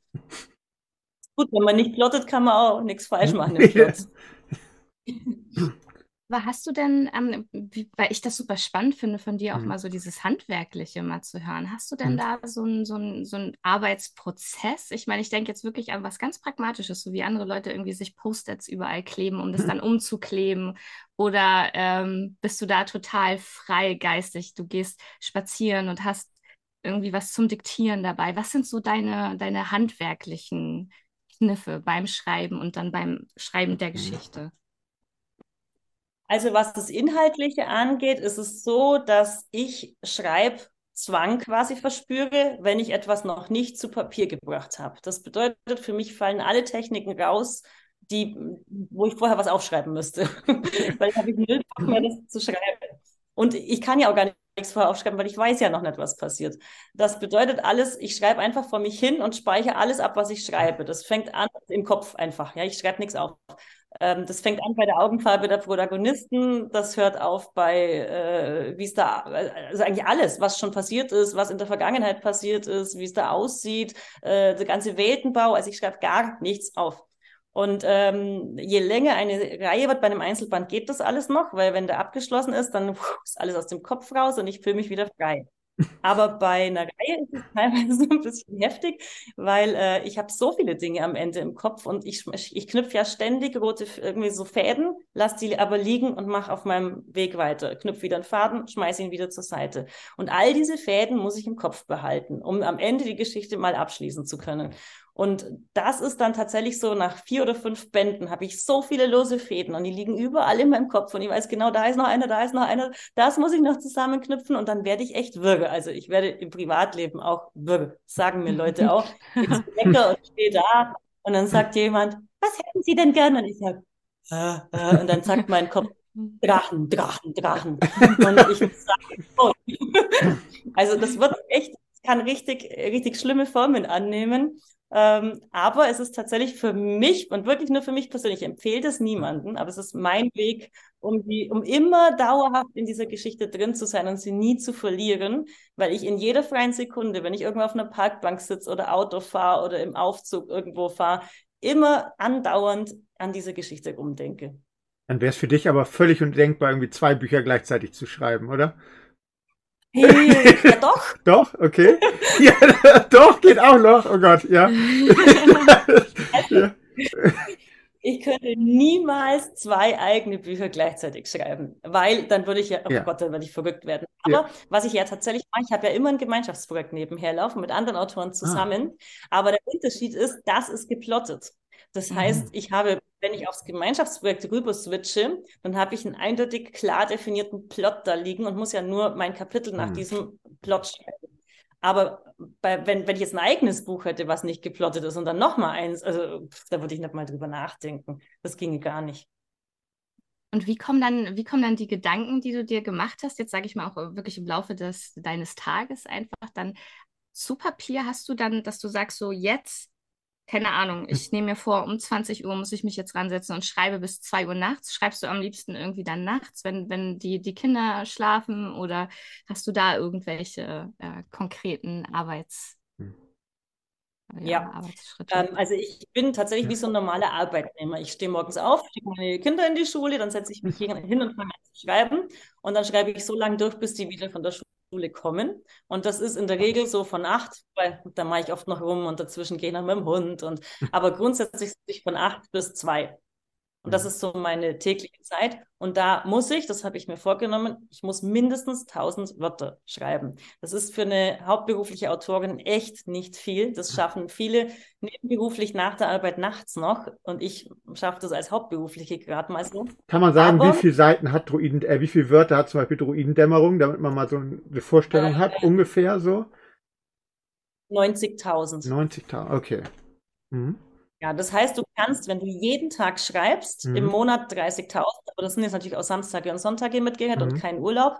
Gut, wenn man nicht plottet, kann man auch nichts falsch machen im Plot. Aber hast du denn, ähm, wie, weil ich das super spannend finde, von dir auch mhm. mal so dieses Handwerkliche mal zu hören, hast du denn mhm. da so einen so so ein Arbeitsprozess? Ich meine, ich denke jetzt wirklich an was ganz Pragmatisches, so wie andere Leute irgendwie sich Post-its überall kleben, um das dann umzukleben. Oder ähm, bist du da total freigeistig? Du gehst spazieren und hast irgendwie was zum Diktieren dabei. Was sind so deine, deine handwerklichen Kniffe beim Schreiben und dann beim Schreiben der mhm. Geschichte? Also was das Inhaltliche angeht, ist es so, dass ich Schreibzwang quasi verspüre, wenn ich etwas noch nicht zu Papier gebracht habe. Das bedeutet, für mich fallen alle Techniken raus, die, wo ich vorher was aufschreiben müsste. weil ich habe null Bock mehr, das zu schreiben. Und ich kann ja auch gar nichts vorher aufschreiben, weil ich weiß ja noch nicht, was passiert. Das bedeutet alles, ich schreibe einfach vor mich hin und speichere alles ab, was ich schreibe. Das fängt an im Kopf einfach. Ja, ich schreibe nichts auf. Ähm, das fängt an bei der Augenfarbe der Protagonisten, das hört auf bei, äh, wie es da, also eigentlich alles, was schon passiert ist, was in der Vergangenheit passiert ist, wie es da aussieht, äh, der ganze Weltenbau, also ich schreibe gar nichts auf. Und ähm, je länger eine Reihe wird bei einem Einzelband, geht das alles noch, weil wenn der abgeschlossen ist, dann pff, ist alles aus dem Kopf raus und ich fühle mich wieder frei. Aber bei einer Reihe ist es teilweise ein bisschen heftig, weil äh, ich habe so viele Dinge am Ende im Kopf und ich, ich knüpfe ja ständig rote irgendwie so Fäden, lasse die aber liegen und mache auf meinem Weg weiter. Knüpfe wieder einen Faden, schmeiße ihn wieder zur Seite. Und all diese Fäden muss ich im Kopf behalten, um am Ende die Geschichte mal abschließen zu können. Und das ist dann tatsächlich so, nach vier oder fünf Bänden habe ich so viele lose Fäden und die liegen überall in meinem Kopf und ich weiß genau, da ist noch einer, da ist noch einer, das muss ich noch zusammenknüpfen und dann werde ich echt würge. Also ich werde im Privatleben auch würge, sagen mir Leute auch. Ich lecker und stehe da und dann sagt jemand, was hätten Sie denn gerne? Und ich sage, äh, äh, und dann sagt mein Kopf, Drachen, Drachen, Drachen. Und ich sage, oh. also das wird echt, kann richtig, richtig schlimme Formen annehmen. Ähm, aber es ist tatsächlich für mich und wirklich nur für mich persönlich, ich empfehle das niemanden, aber es ist mein Weg, um, die, um immer dauerhaft in dieser Geschichte drin zu sein und sie nie zu verlieren, weil ich in jeder freien Sekunde, wenn ich irgendwo auf einer Parkbank sitze oder Auto fahre oder im Aufzug irgendwo fahre, immer andauernd an diese Geschichte umdenke. Dann wäre es für dich aber völlig undenkbar, irgendwie zwei Bücher gleichzeitig zu schreiben, oder? Hey, ja doch. doch, okay. ja, doch, geht auch noch. Oh Gott, ja. ja. Ich könnte niemals zwei eigene Bücher gleichzeitig schreiben, weil dann würde ich ja, oh ja. Gott, dann würde ich verrückt werden. Aber ja. was ich ja tatsächlich mache, ich habe ja immer ein Gemeinschaftsprojekt nebenher laufen mit anderen Autoren ah. zusammen. Ah. Aber der Unterschied ist, das ist geplottet. Das mhm. heißt, ich habe, wenn ich aufs Gemeinschaftsprojekt rüber switche, dann habe ich einen eindeutig klar definierten Plot da liegen und muss ja nur mein Kapitel nach mhm. diesem Plot schreiben. Aber bei, wenn, wenn ich jetzt ein eigenes Buch hätte, was nicht geplottet ist und dann nochmal eins, also da würde ich nicht mal drüber nachdenken. Das ginge gar nicht. Und wie kommen dann, wie kommen dann die Gedanken, die du dir gemacht hast, jetzt sage ich mal auch wirklich im Laufe des, deines Tages einfach dann zu Papier? Hast du dann, dass du sagst, so jetzt keine Ahnung, ich nehme mir vor, um 20 Uhr muss ich mich jetzt ransetzen und schreibe bis 2 Uhr nachts. Schreibst du am liebsten irgendwie dann nachts, wenn, wenn die, die Kinder schlafen oder hast du da irgendwelche äh, konkreten Arbeits... Hm. Ja, ja. Arbeitsschritte? Ähm, also ich bin tatsächlich wie so ein normaler Arbeitnehmer. Ich stehe morgens auf, schicke meine Kinder in die Schule, dann setze ich mich hin und fange an zu schreiben und dann schreibe ich so lange durch, bis die wieder von der Schule Schule kommen. Und das ist in der Regel so von acht, weil da mache ich oft noch rum und dazwischen gehe ich noch mit dem Hund. Und, aber grundsätzlich von acht bis zwei. Und das mhm. ist so meine tägliche Zeit. Und da muss ich, das habe ich mir vorgenommen, ich muss mindestens 1000 Wörter schreiben. Das ist für eine hauptberufliche Autorin echt nicht viel. Das schaffen viele nebenberuflich nach der Arbeit nachts noch. Und ich schaffe das als Hauptberufliche gerade mal so. Kann man sagen, Aber, wie viele Seiten hat Druiden, äh, wie viele Wörter hat zum Beispiel Druidendämmerung, damit man mal so eine Vorstellung äh, hat, ungefähr so? 90.000. 90.000, okay. Mhm. Ja, das heißt, du kannst, wenn du jeden Tag schreibst, mhm. im Monat 30.000, aber das sind jetzt natürlich auch Samstage und Sonntage mitgehört mhm. und kein Urlaub,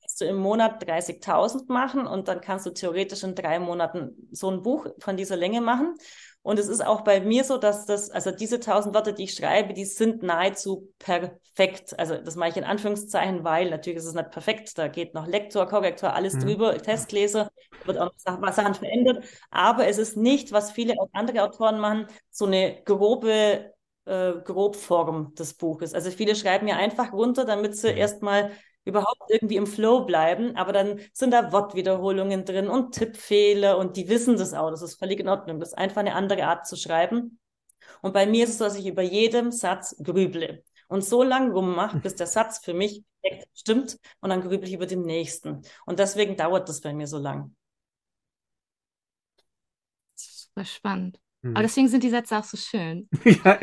kannst du im Monat 30.000 machen und dann kannst du theoretisch in drei Monaten so ein Buch von dieser Länge machen. Und es ist auch bei mir so, dass das, also diese 1000 Wörter, die ich schreibe, die sind nahezu perfekt. Also das mache ich in Anführungszeichen, weil natürlich ist es nicht perfekt. Da geht noch Lektor, Korrektor, alles mhm. drüber, Testleser, wird auch noch Sachen verändert. Aber es ist nicht, was viele andere Autoren machen, so eine grobe äh, Grobform des Buches. Also viele schreiben ja einfach runter, damit sie mhm. erstmal überhaupt irgendwie im Flow bleiben, aber dann sind da Wortwiederholungen drin und Tippfehler und die wissen das auch. Das ist völlig in Ordnung. Das ist einfach eine andere Art zu schreiben. Und bei mir ist es so, dass ich über jedem Satz grüble und so lange rummache, bis der Satz für mich stimmt und dann grüble ich über den nächsten. Und deswegen dauert das bei mir so lang. Super spannend. Mhm. Aber deswegen sind die Sätze auch so schön. ja.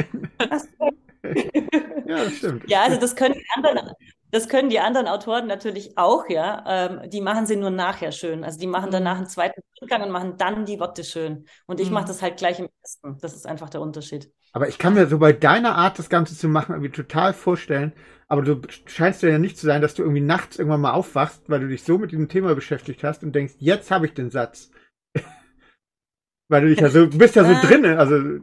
ja, das stimmt. Ja, also das können die anderen, das können die anderen Autoren natürlich auch, ja. Ähm, die machen sie nur nachher schön. Also die machen danach mhm. einen zweiten Rückgang und machen dann die Worte schön. Und ich mhm. mache das halt gleich im ersten. Das ist einfach der Unterschied. Aber ich kann mir so bei deiner Art, das Ganze zu machen, irgendwie total vorstellen. Aber du scheinst ja nicht zu sein, dass du irgendwie nachts irgendwann mal aufwachst, weil du dich so mit diesem Thema beschäftigt hast und denkst, jetzt habe ich den Satz. weil du dich ja so, du bist ja so drinne. Also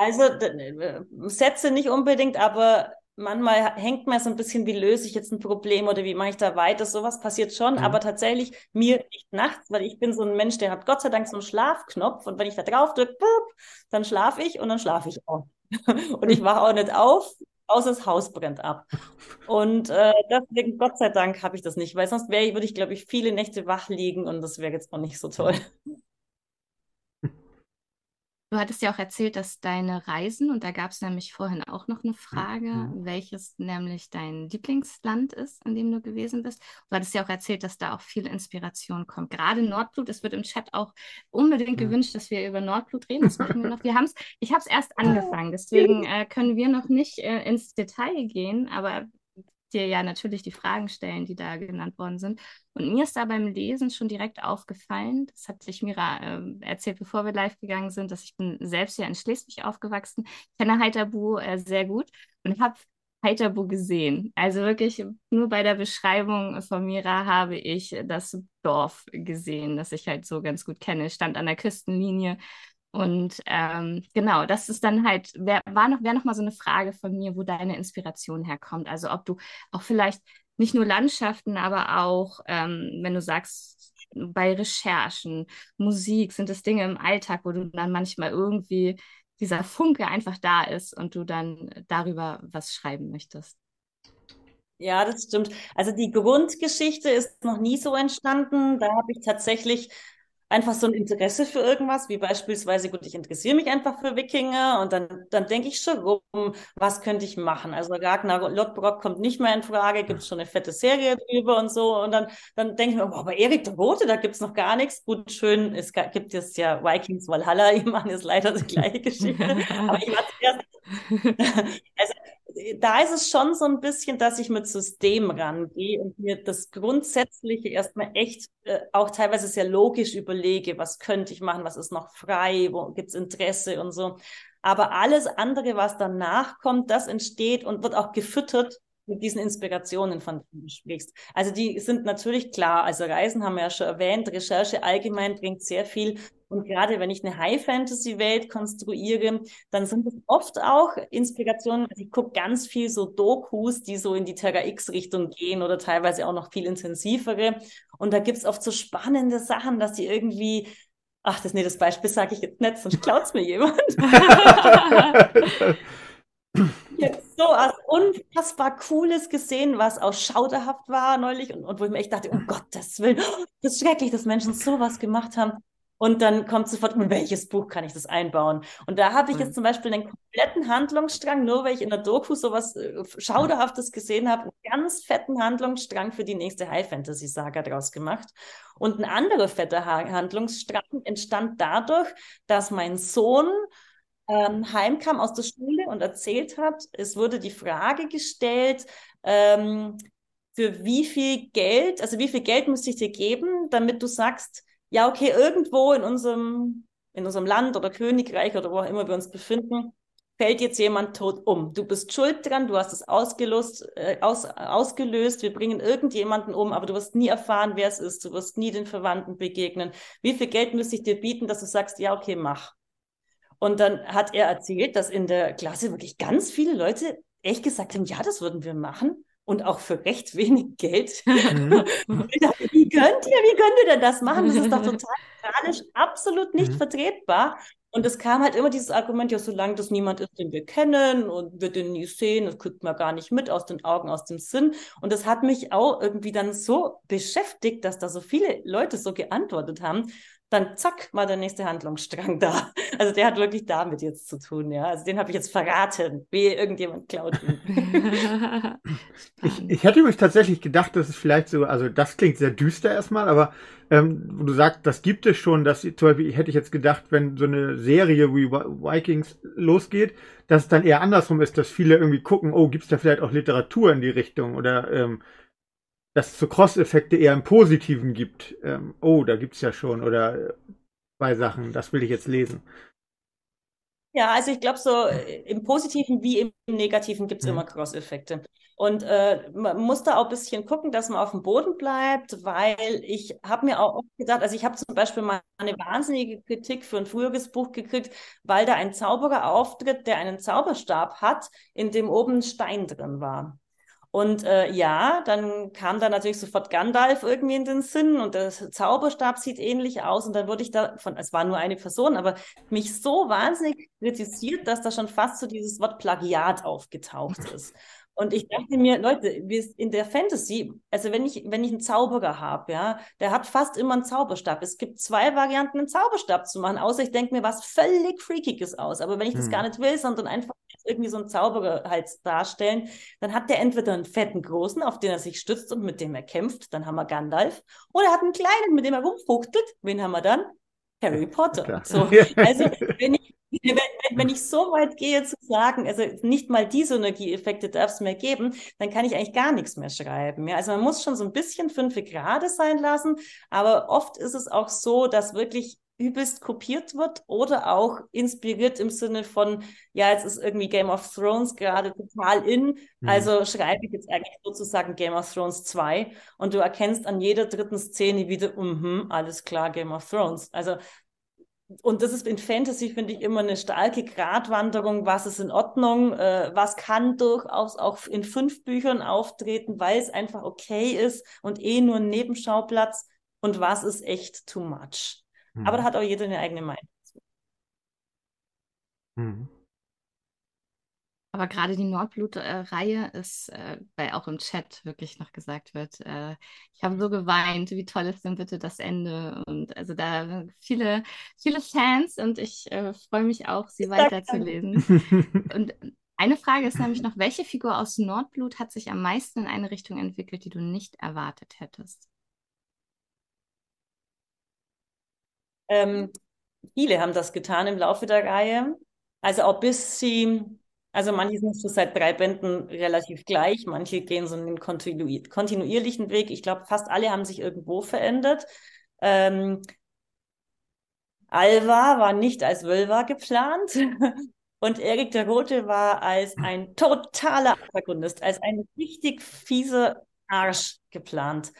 also äh, Sätze nicht unbedingt, aber manchmal hängt man so ein bisschen, wie löse ich jetzt ein Problem oder wie mache ich da weiter. Sowas passiert schon, mhm. aber tatsächlich mir nicht nachts, weil ich bin so ein Mensch, der hat Gott sei Dank so einen Schlafknopf und wenn ich da drauf drücke, dann schlafe ich und dann schlafe ich auch. und ich wache auch nicht auf, außer das Haus brennt ab. Und äh, deswegen, Gott sei Dank, habe ich das nicht, weil sonst wäre würde ich, glaube ich, viele Nächte wach liegen und das wäre jetzt auch nicht so toll. Du hattest ja auch erzählt, dass deine Reisen, und da gab es nämlich vorhin auch noch eine Frage, mhm. welches nämlich dein Lieblingsland ist, in dem du gewesen bist. Du hattest ja auch erzählt, dass da auch viel Inspiration kommt. Gerade Nordblut, es wird im Chat auch unbedingt mhm. gewünscht, dass wir über Nordblut reden. Das machen wir noch. Wir haben's, ich habe es erst angefangen, deswegen äh, können wir noch nicht äh, ins Detail gehen, aber dir ja natürlich die Fragen stellen, die da genannt worden sind. Und mir ist da beim Lesen schon direkt aufgefallen, das hat sich Mira äh, erzählt, bevor wir live gegangen sind, dass ich bin selbst ja in Schleswig aufgewachsen, kenne Heiterbu äh, sehr gut und habe Heiterbo gesehen. Also wirklich nur bei der Beschreibung von Mira habe ich das Dorf gesehen, das ich halt so ganz gut kenne. Stand an der Küstenlinie. Und ähm, genau, das ist dann halt, wär, war noch, wäre noch mal so eine Frage von mir, wo deine Inspiration herkommt. Also ob du auch vielleicht nicht nur Landschaften, aber auch, ähm, wenn du sagst, bei Recherchen, Musik, sind es Dinge im Alltag, wo du dann manchmal irgendwie dieser Funke einfach da ist und du dann darüber was schreiben möchtest. Ja, das stimmt. Also die Grundgeschichte ist noch nie so entstanden. Da habe ich tatsächlich einfach so ein Interesse für irgendwas, wie beispielsweise, gut, ich interessiere mich einfach für Wikinger und dann, dann denke ich schon rum, was könnte ich machen? Also Ragnar Lodbrok kommt nicht mehr in Frage, gibt es schon eine fette Serie drüber und so und dann, dann denke ich mir, oh, aber Erik der Rote, da gibt es noch gar nichts. Gut, schön, es gibt jetzt ja Vikings Valhalla, ich meine, ist leider die gleiche Geschichte, aber ich war zuerst, also da ist es schon so ein bisschen, dass ich mit System rangehe und mir das Grundsätzliche erstmal echt äh, auch teilweise sehr logisch überlege, was könnte ich machen, was ist noch frei, wo gibt es Interesse und so. Aber alles andere, was danach kommt, das entsteht und wird auch gefüttert mit diesen Inspirationen, von denen du sprichst. Also die sind natürlich klar. Also Reisen haben wir ja schon erwähnt. Recherche allgemein bringt sehr viel. Und gerade wenn ich eine High-Fantasy-Welt konstruiere, dann sind es oft auch Inspirationen. Also ich gucke ganz viel so Dokus, die so in die Terra X-Richtung gehen oder teilweise auch noch viel intensivere. Und da gibt's oft so spannende Sachen, dass die irgendwie Ach, das nee, das Beispiel sage ich jetzt nicht, sonst klaut's mir jemand. jetzt so was unfassbar Cooles gesehen, was auch schauderhaft war neulich und, und wo ich mir echt dachte, um Gottes Willen, das ist schrecklich, dass Menschen sowas gemacht haben. Und dann kommt sofort, in welches Buch kann ich das einbauen? Und da habe ich jetzt mhm. zum Beispiel einen kompletten Handlungsstrang, nur weil ich in der Doku sowas äh, Schauderhaftes gesehen habe, einen ganz fetten Handlungsstrang für die nächste High-Fantasy-Saga draus gemacht. Und ein anderer fetter Handlungsstrang entstand dadurch, dass mein Sohn ähm, heimkam aus der Schule und erzählt hat, es wurde die Frage gestellt, ähm, für wie viel Geld, also wie viel Geld müsste ich dir geben, damit du sagst, ja, okay, irgendwo in unserem, in unserem Land oder Königreich oder wo auch immer wir uns befinden, fällt jetzt jemand tot um. Du bist schuld dran, du hast es ausgelöst, äh, aus, ausgelöst, wir bringen irgendjemanden um, aber du wirst nie erfahren, wer es ist, du wirst nie den Verwandten begegnen. Wie viel Geld müsste ich dir bieten, dass du sagst, ja, okay, mach. Und dann hat er erzählt, dass in der Klasse wirklich ganz viele Leute echt gesagt haben, ja, das würden wir machen und auch für recht wenig Geld. Mhm. wie könnt ihr, wie könnt ihr denn das machen? Das ist doch total moralisch absolut nicht mhm. vertretbar. Und es kam halt immer dieses Argument, ja, solange das niemand ist, den wir kennen und wir den nie sehen, das kriegt man gar nicht mit aus den Augen, aus dem Sinn. Und das hat mich auch irgendwie dann so beschäftigt, dass da so viele Leute so geantwortet haben dann zack, mal der nächste Handlungsstrang da. Also der hat wirklich damit jetzt zu tun, ja. Also den habe ich jetzt verraten, wie irgendjemand klaut ich, ich hätte mich tatsächlich gedacht, dass es vielleicht so, also das klingt sehr düster erstmal, aber ähm, wo du sagst, das gibt es schon, dass zum Beispiel hätte ich jetzt gedacht, wenn so eine Serie wie Vikings losgeht, dass es dann eher andersrum ist, dass viele irgendwie gucken, oh, gibt es da vielleicht auch Literatur in die Richtung oder ähm, dass es so Cross-Effekte eher im Positiven gibt. Ähm, oh, da gibt's ja schon oder zwei Sachen, das will ich jetzt lesen. Ja, also ich glaube, so äh, im Positiven wie im Negativen gibt's mhm. immer Cross-Effekte. Und äh, man muss da auch ein bisschen gucken, dass man auf dem Boden bleibt, weil ich habe mir auch oft gedacht, also ich habe zum Beispiel mal eine wahnsinnige Kritik für ein früheres Buch gekriegt, weil da ein Zauberer auftritt, der einen Zauberstab hat, in dem oben ein Stein drin war. Und äh, ja, dann kam da natürlich sofort Gandalf irgendwie in den Sinn und der Zauberstab sieht ähnlich aus. Und dann wurde ich da von, es war nur eine Person, aber mich so wahnsinnig kritisiert, dass da schon fast so dieses Wort Plagiat aufgetaucht ist. Und ich dachte mir, Leute, in der Fantasy, also wenn ich, wenn ich einen Zauberer habe, ja, der hat fast immer einen Zauberstab. Es gibt zwei Varianten, einen Zauberstab zu machen, außer ich denke mir was völlig Freakiges aus. Aber wenn ich das hm. gar nicht will, sondern einfach irgendwie so einen Zauberer halt darstellen, dann hat der entweder einen fetten großen, auf den er sich stützt und mit dem er kämpft, dann haben wir Gandalf, oder er hat einen kleinen, mit dem er rumfuchtelt, wen haben wir dann? Harry Potter. So, also wenn ich, wenn, wenn, ich so weit gehe zu sagen, also nicht mal die Synergieeffekte darf es mehr geben, dann kann ich eigentlich gar nichts mehr schreiben. Ja? Also man muss schon so ein bisschen fünf Grade sein lassen, aber oft ist es auch so, dass wirklich übelst kopiert wird oder auch inspiriert im Sinne von, ja, jetzt ist irgendwie Game of Thrones gerade total in, mhm. also schreibe ich jetzt eigentlich sozusagen Game of Thrones 2 und du erkennst an jeder dritten Szene wieder, mhm, alles klar, Game of Thrones. Also und das ist in Fantasy, finde ich, immer eine starke Gratwanderung, was ist in Ordnung, äh, was kann durchaus auch in fünf Büchern auftreten, weil es einfach okay ist und eh nur ein Nebenschauplatz und was ist echt too much. Mhm. Aber da hat auch jeder eine eigene Meinung. Mhm. Aber gerade die Nordblut-Reihe ist, äh, weil auch im Chat wirklich noch gesagt wird, äh, ich habe so geweint, wie toll ist denn bitte das Ende? Und also da viele, viele Fans und ich äh, freue mich auch, sie weiterzulesen. und eine Frage ist nämlich noch, welche Figur aus Nordblut hat sich am meisten in eine Richtung entwickelt, die du nicht erwartet hättest? Ähm, viele haben das getan im Laufe der Reihe. Also auch bis sie, also manche sind schon seit drei Bänden relativ gleich, manche gehen so einen kontinu kontinuierlichen Weg. Ich glaube, fast alle haben sich irgendwo verändert. Ähm, Alva war nicht als Wölver geplant und Erik der Rote war als ein totaler Antagonist, als ein richtig fieser Arsch geplant.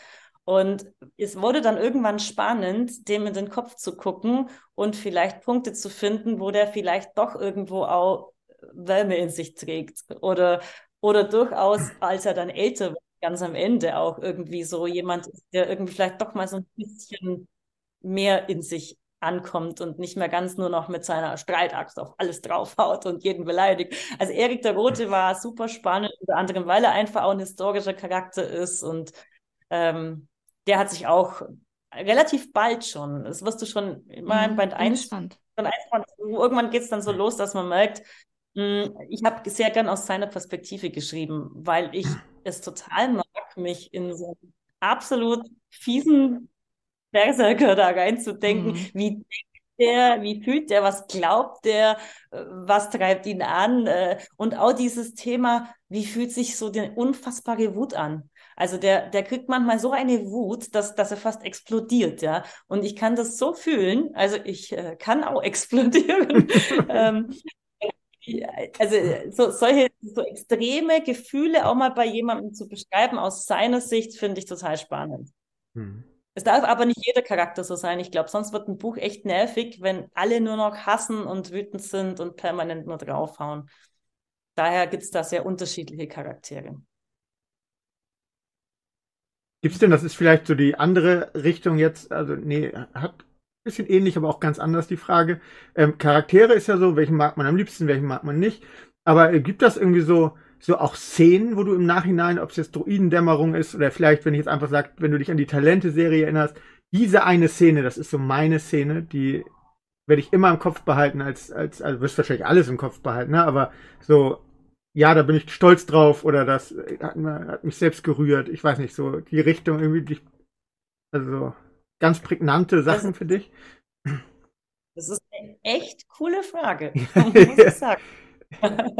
Und es wurde dann irgendwann spannend, dem in den Kopf zu gucken und vielleicht Punkte zu finden, wo der vielleicht doch irgendwo auch Wärme in sich trägt. Oder, oder durchaus, als er dann älter wird, ganz am Ende auch irgendwie so jemand ist, der irgendwie vielleicht doch mal so ein bisschen mehr in sich ankommt und nicht mehr ganz nur noch mit seiner Streitaxt auf alles draufhaut und jeden beleidigt. Also Erik der Rote war super spannend, unter anderem, weil er einfach auch ein historischer Charakter ist und ähm, der hat sich auch relativ bald schon, das wirst du schon immer mhm, Band 1, Band 1 irgendwann geht es dann so los, dass man merkt, hm, ich habe sehr gern aus seiner Perspektive geschrieben, weil ich es total mag, mich in so einen absolut fiesen Berserker da reinzudenken, mhm. wie denkt der, wie fühlt der, was glaubt der, was treibt ihn an? Äh, und auch dieses Thema, wie fühlt sich so die unfassbare Wut an. Also der, der kriegt manchmal so eine Wut, dass, dass er fast explodiert, ja. Und ich kann das so fühlen, also ich äh, kann auch explodieren. ähm, also so, solche so extreme Gefühle auch mal bei jemandem zu beschreiben aus seiner Sicht, finde ich total spannend. Hm. Es darf aber nicht jeder Charakter so sein. Ich glaube, sonst wird ein Buch echt nervig, wenn alle nur noch hassen und wütend sind und permanent nur draufhauen. Daher gibt es da sehr unterschiedliche Charaktere. Gibt's denn, das ist vielleicht so die andere Richtung jetzt, also nee, hat ein bisschen ähnlich, aber auch ganz anders die Frage. Ähm, Charaktere ist ja so, welchen mag man am liebsten, welchen mag man nicht. Aber äh, gibt das irgendwie so, so auch Szenen, wo du im Nachhinein, ob es jetzt Druidendämmerung ist oder vielleicht, wenn ich jetzt einfach sage, wenn du dich an die Talente-Serie erinnerst, diese eine Szene, das ist so meine Szene, die werde ich immer im Kopf behalten, als, als, also wirst wahrscheinlich alles im Kopf behalten, ne? aber so ja, da bin ich stolz drauf oder das hat, hat, mich selbst gerührt. Ich weiß nicht, so die Richtung irgendwie, die, also ganz prägnante Sachen das, für dich. Das ist eine echt coole Frage, muss ich sagen.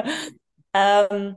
ähm,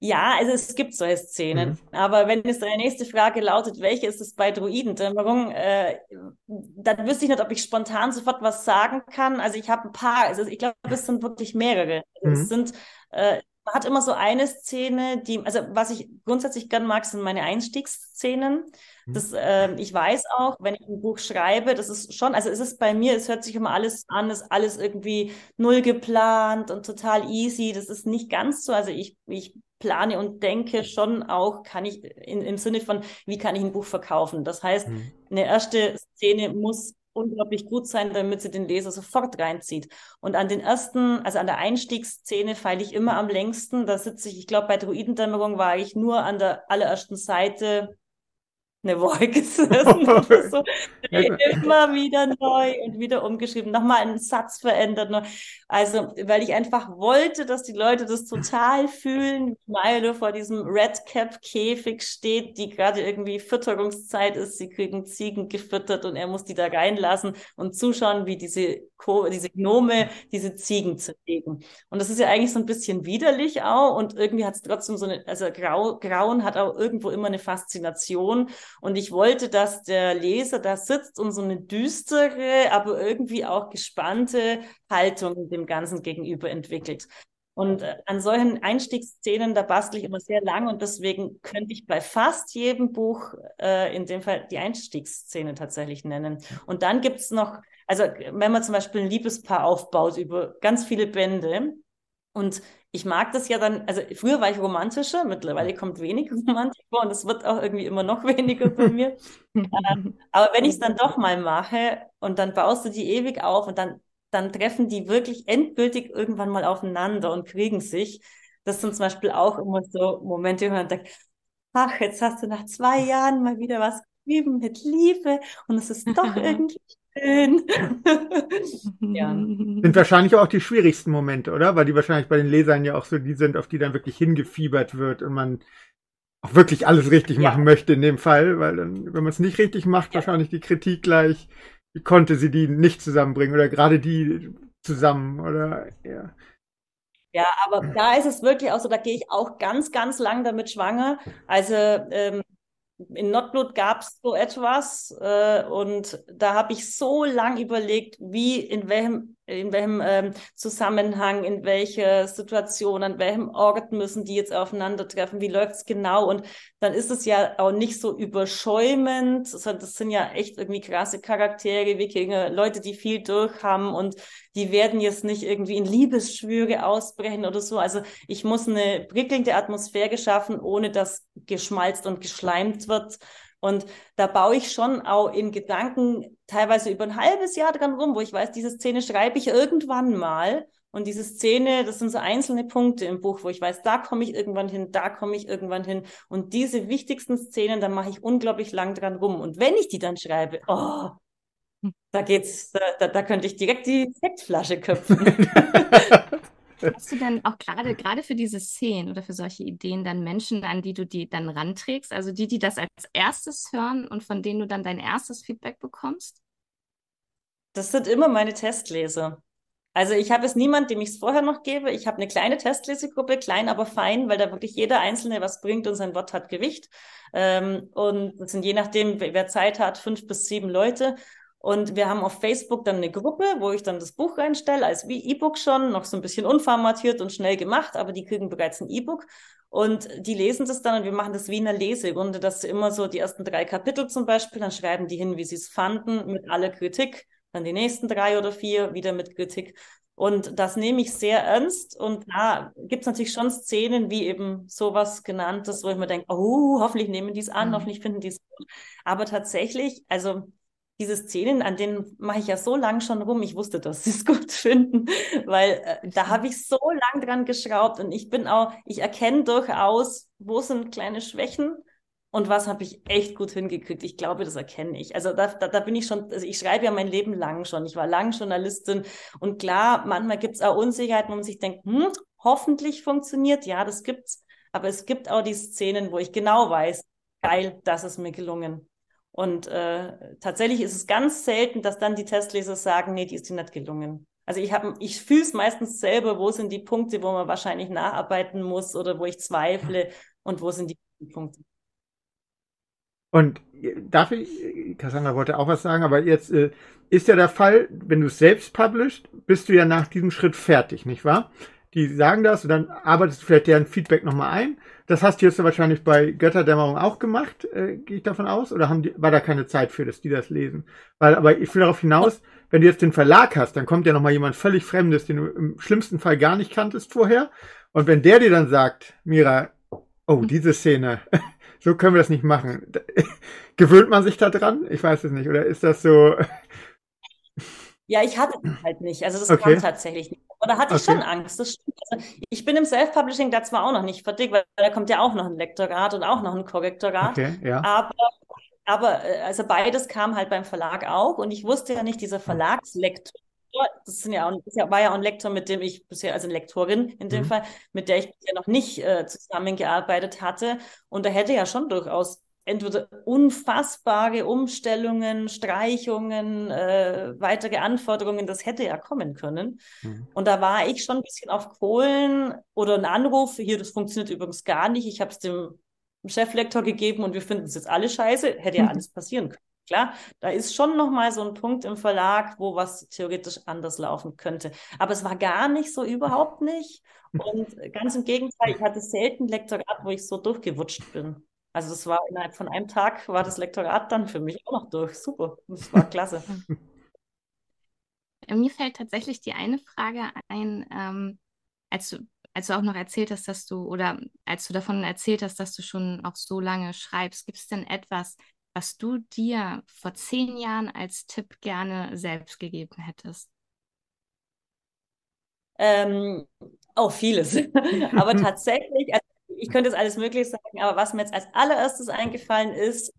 ja, also es gibt solche Szenen. Mhm. Aber wenn jetzt deine nächste Frage lautet, welche ist es bei Druidendämmerung, äh, dann wüsste ich nicht, ob ich spontan sofort was sagen kann. Also ich habe ein paar, also ich glaube, es sind wirklich mehrere. Also mhm. Es sind äh, man hat immer so eine Szene, die, also was ich grundsätzlich gern mag, sind meine Einstiegsszenen. Mhm. Das, äh, ich weiß auch, wenn ich ein Buch schreibe, das ist schon, also es ist bei mir, es hört sich immer alles an, ist alles irgendwie null geplant und total easy. Das ist nicht ganz so. Also ich, ich plane und denke schon auch, kann ich in, im Sinne von, wie kann ich ein Buch verkaufen? Das heißt, mhm. eine erste Szene muss unglaublich gut sein, damit sie den Leser sofort reinzieht. Und an den ersten, also an der Einstiegsszene feile ich immer am längsten. Da sitze ich, ich glaube, bei Druidendämmerung war ich nur an der allerersten Seite eine gesessen oder so. Immer wieder neu und wieder umgeschrieben, nochmal einen Satz verändert. Also, weil ich einfach wollte, dass die Leute das total fühlen, wie Milo vor diesem Red Cap Käfig steht, die gerade irgendwie Fütterungszeit ist. Sie kriegen Ziegen gefüttert und er muss die da reinlassen und zuschauen, wie diese, Ko diese Gnome diese Ziegen zerlegen. Und das ist ja eigentlich so ein bisschen widerlich auch und irgendwie hat es trotzdem so eine, also Grau, Grauen hat auch irgendwo immer eine Faszination. Und ich wollte, dass der Leser da sitzt und so eine düstere, aber irgendwie auch gespannte Haltung dem Ganzen gegenüber entwickelt. Und äh, an solchen Einstiegsszenen, da bastle ich immer sehr lang und deswegen könnte ich bei fast jedem Buch äh, in dem Fall die Einstiegsszene tatsächlich nennen. Und dann gibt es noch, also wenn man zum Beispiel ein Liebespaar aufbaut über ganz viele Bände und ich mag das ja dann, also früher war ich romantischer, mittlerweile kommt wenig Romantik vor und es wird auch irgendwie immer noch weniger bei mir. Ähm, aber wenn ich es dann doch mal mache und dann baust du die ewig auf und dann dann treffen die wirklich endgültig irgendwann mal aufeinander und kriegen sich. Das sind zum Beispiel auch immer so Momente, wo man denkt, ach, jetzt hast du nach zwei Jahren mal wieder was geschrieben mit Liebe und es ist doch irgendwie schön. ja. Sind wahrscheinlich auch die schwierigsten Momente, oder? Weil die wahrscheinlich bei den Lesern ja auch so die sind, auf die dann wirklich hingefiebert wird und man auch wirklich alles richtig ja. machen möchte in dem Fall, weil dann, wenn man es nicht richtig macht, ja. wahrscheinlich die Kritik gleich wie konnte sie die nicht zusammenbringen oder gerade die zusammen oder ja. Ja, aber da ist es wirklich auch so, da gehe ich auch ganz, ganz lang damit schwanger. Also ähm, in Notblut gab es so etwas äh, und da habe ich so lang überlegt, wie, in welchem in welchem ähm, Zusammenhang, in welcher Situation, an welchem Ort müssen die jetzt aufeinandertreffen, wie läuft es genau? Und dann ist es ja auch nicht so überschäumend, sondern das sind ja echt irgendwie krasse Charaktere, Wikinger, Leute, die viel durchhaben und die werden jetzt nicht irgendwie in Liebesschwüre ausbrechen oder so. Also ich muss eine prickelnde Atmosphäre schaffen, ohne dass geschmalzt und geschleimt wird. Und da baue ich schon auch in Gedanken teilweise über ein halbes Jahr dran rum, wo ich weiß, diese Szene schreibe ich irgendwann mal. Und diese Szene, das sind so einzelne Punkte im Buch, wo ich weiß, da komme ich irgendwann hin, da komme ich irgendwann hin. Und diese wichtigsten Szenen, da mache ich unglaublich lang dran rum. Und wenn ich die dann schreibe, oh, da geht's, da, da, da könnte ich direkt die Sektflasche köpfen. Hast du denn auch gerade gerade für diese Szenen oder für solche Ideen dann Menschen, an die du die dann ranträgst? Also die, die das als erstes hören und von denen du dann dein erstes Feedback bekommst? Das sind immer meine Testleser. Also ich habe es niemand, dem ich es vorher noch gebe. Ich habe eine kleine Testlesegruppe, klein aber fein, weil da wirklich jeder Einzelne was bringt und sein Wort hat Gewicht. Ähm, und das sind je nachdem, wer Zeit hat, fünf bis sieben Leute. Und wir haben auf Facebook dann eine Gruppe, wo ich dann das Buch reinstelle, als wie E-Book schon, noch so ein bisschen unformatiert und schnell gemacht, aber die kriegen bereits ein E-Book. Und die lesen das dann und wir machen das wie in einer Leserunde, dass sie immer so die ersten drei Kapitel zum Beispiel, dann schreiben die hin, wie sie es fanden, mit aller Kritik, dann die nächsten drei oder vier wieder mit Kritik. Und das nehme ich sehr ernst. Und da gibt es natürlich schon Szenen wie eben sowas genanntes, wo ich mir denke, oh, hoffentlich nehmen die es an, mhm. hoffentlich finden die es gut. Aber tatsächlich, also diese Szenen, an denen mache ich ja so lang schon rum. Ich wusste, dass sie es gut finden, weil äh, da habe ich so lang dran geschraubt und ich bin auch, ich erkenne durchaus, wo sind kleine Schwächen und was habe ich echt gut hingekriegt. Ich glaube, das erkenne ich. Also da, da, da bin ich schon, also ich schreibe ja mein Leben lang schon. Ich war lang Journalistin und klar, manchmal gibt es auch Unsicherheiten, wo man sich denkt, hm, hoffentlich funktioniert. Ja, das gibt's. Aber es gibt auch die Szenen, wo ich genau weiß, geil, das ist mir gelungen. Und äh, tatsächlich ist es ganz selten, dass dann die Testleser sagen, nee, die ist dir nicht gelungen. Also ich habe, ich fühle es meistens selber, wo sind die Punkte, wo man wahrscheinlich nacharbeiten muss oder wo ich zweifle und wo sind die Punkte. Und äh, darf ich, Cassandra wollte auch was sagen, aber jetzt äh, ist ja der Fall, wenn du es selbst publishst, bist du ja nach diesem Schritt fertig, nicht wahr? Die sagen das und dann arbeitest du vielleicht deren Feedback nochmal ein das hast du jetzt wahrscheinlich bei Götterdämmerung auch gemacht, äh, gehe ich davon aus, oder haben die, war da keine Zeit für, dass die das lesen? Weil, aber ich will darauf hinaus, wenn du jetzt den Verlag hast, dann kommt ja nochmal jemand völlig Fremdes, den du im schlimmsten Fall gar nicht kanntest vorher. Und wenn der dir dann sagt, Mira, oh, diese Szene, so können wir das nicht machen. Gewöhnt man sich da dran? Ich weiß es nicht. Oder ist das so? Ja, ich hatte es halt nicht. Also das okay. kam tatsächlich nicht. Oder hatte ich okay. schon Angst, das stimmt. Also ich bin im Self-Publishing da zwar auch noch nicht fertig, weil da kommt ja auch noch ein Lektorat und auch noch ein Korrektorat. Okay, ja. Aber, aber äh, also beides kam halt beim Verlag auch und ich wusste ja nicht, dieser Verlagslektor, das, sind ja auch, das war ja auch ein Lektor, mit dem ich bisher, also eine Lektorin in dem mhm. Fall, mit der ich bisher noch nicht äh, zusammengearbeitet hatte. Und da hätte ja schon durchaus entweder unfassbare Umstellungen, Streichungen, äh, weitere Anforderungen, das hätte ja kommen können. Mhm. Und da war ich schon ein bisschen auf Kohlen oder ein Anruf, hier, das funktioniert übrigens gar nicht. Ich habe es dem Cheflektor gegeben und wir finden es jetzt alle scheiße, hätte ja alles passieren können. Klar, da ist schon nochmal so ein Punkt im Verlag, wo was theoretisch anders laufen könnte. Aber es war gar nicht so, überhaupt nicht. Und ganz im Gegenteil, ich hatte selten Lektorat, wo ich so durchgewutscht bin. Also das war innerhalb von einem Tag war das Lektorat dann für mich auch noch durch. Super. Das war klasse. Mir fällt tatsächlich die eine Frage ein, ähm, als du als du auch noch erzählt hast, dass du, oder als du davon erzählt hast, dass du schon auch so lange schreibst, gibt es denn etwas, was du dir vor zehn Jahren als Tipp gerne selbst gegeben hättest? Ähm, auch vieles. aber tatsächlich, also ich könnte jetzt alles Mögliche sagen, aber was mir jetzt als allererstes eingefallen ist,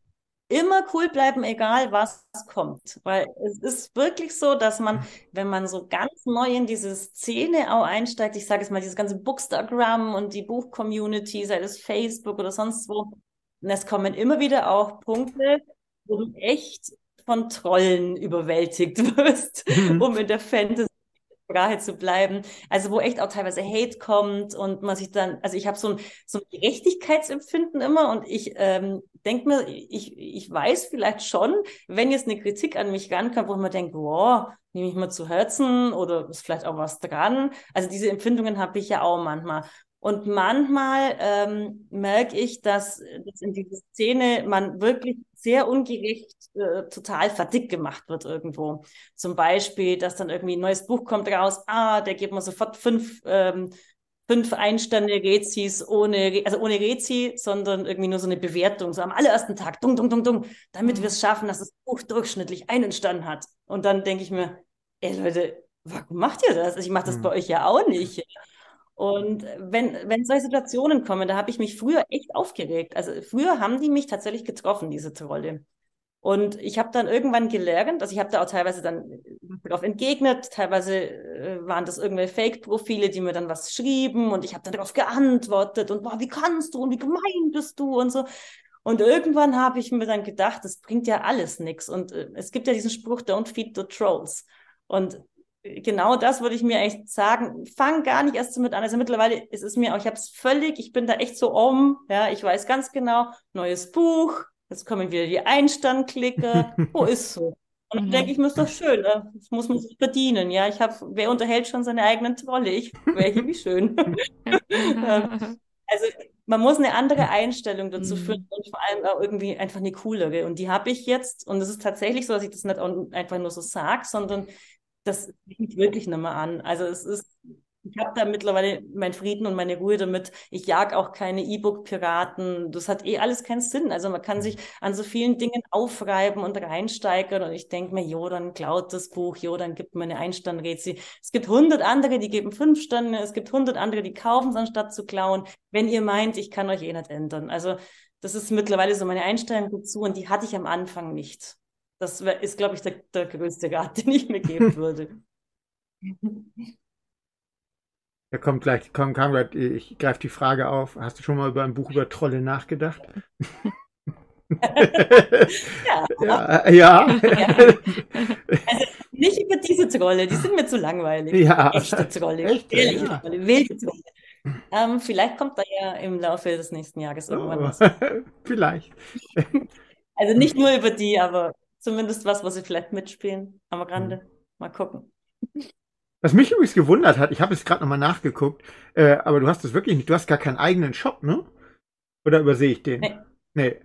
immer cool bleiben, egal was kommt. Weil es ist wirklich so, dass man, wenn man so ganz neu in diese Szene auch einsteigt, ich sage jetzt mal, dieses ganze Bookstagram und die Buchcommunity, sei es Facebook oder sonst wo, und es kommen immer wieder auch Punkte, wo du echt von Trollen überwältigt wirst, mhm. um in der Fantasy Sprache zu bleiben. Also wo echt auch teilweise Hate kommt und man sich dann, also ich habe so ein, so ein Gerechtigkeitsempfinden immer und ich ähm, denke mir, ich, ich weiß vielleicht schon, wenn jetzt eine Kritik an mich rankommt, wo man denkt, wow, nehme ich mal zu Herzen oder ist vielleicht auch was dran. Also diese Empfindungen habe ich ja auch manchmal. Und manchmal ähm, merke ich, dass, dass in dieser Szene man wirklich sehr ungerecht äh, total verdickt gemacht wird irgendwo. Zum Beispiel, dass dann irgendwie ein neues Buch kommt raus, ah, der gibt mir sofort fünf, ähm, fünf Einstände Rezis ohne, also ohne Rezi, sondern irgendwie nur so eine Bewertung, so am allerersten Tag, dung, dung, dung, dung, damit mhm. wir es schaffen, dass das Buch durchschnittlich einen Stand hat. Und dann denke ich mir, ey Leute, warum macht ihr das? Ich mache das mhm. bei euch ja auch nicht. Und wenn, wenn solche Situationen kommen, da habe ich mich früher echt aufgeregt. Also früher haben die mich tatsächlich getroffen, diese Trolle. Und ich habe dann irgendwann gelernt, also ich habe da auch teilweise dann darauf entgegnet, teilweise äh, waren das irgendwelche Fake-Profile, die mir dann was schrieben und ich habe dann darauf geantwortet und boah, wie kannst du und wie gemein bist du und so. Und irgendwann habe ich mir dann gedacht, das bringt ja alles nichts. Und äh, es gibt ja diesen Spruch, don't feed the trolls. Und genau das würde ich mir echt sagen. Fang gar nicht erst damit an. Also mittlerweile ist es mir auch, ich habe es völlig, ich bin da echt so um. Ja, ich weiß ganz genau, neues Buch, jetzt kommen wieder die Einstandklicke. Wo ist so? Und dann mhm. denke ich mir, ist doch schön, ne? das muss man sich verdienen. Ja, ich habe, wer unterhält schon seine eigenen Trolle? Ich wäre hier wie schön. Ähm, also man muss eine andere Einstellung dazu mhm. führen und vor allem auch irgendwie einfach eine coolere. Und die habe ich jetzt. Und es ist tatsächlich so, dass ich das nicht einfach nur so sage, sondern das liegt wirklich nicht mehr an. Also es ist, ich habe da mittlerweile meinen Frieden und meine Ruhe damit. Ich jag auch keine E-Book-Piraten. Das hat eh alles keinen Sinn. Also man kann sich an so vielen Dingen aufreiben und reinsteigern. Und ich denke mir, jo, dann klaut das Buch, jo, dann gibt man eine Einstandrätsel. Es gibt hundert andere, die geben fünf Stände. Es gibt hundert andere, die kaufen es anstatt zu klauen. Wenn ihr meint, ich kann euch eh nicht ändern. Also das ist mittlerweile so meine Einstellung dazu und die hatte ich am Anfang nicht. Das ist, glaube ich, der, der größte Rat, den ich mir geben würde. Ja, kommt gleich, komm, Conrad, ich greife die Frage auf. Hast du schon mal über ein Buch über Trolle nachgedacht? ja. ja. Ja. Also nicht über diese Trolle, die sind mir zu langweilig. Ja. Echte Trolle, Echte, ehrliche ja. Trolle, wilde Trolle. Ähm, vielleicht kommt da ja im Laufe des nächsten Jahres irgendwann oh. was. vielleicht. Also nicht nur über die, aber zumindest was, was sie vielleicht mitspielen am Rande. Mhm. Mal gucken. Was mich übrigens gewundert hat, ich habe es gerade nochmal nachgeguckt, äh, aber du hast es wirklich nicht, du hast gar keinen eigenen Shop, ne? Oder übersehe ich den? Nee. Nee,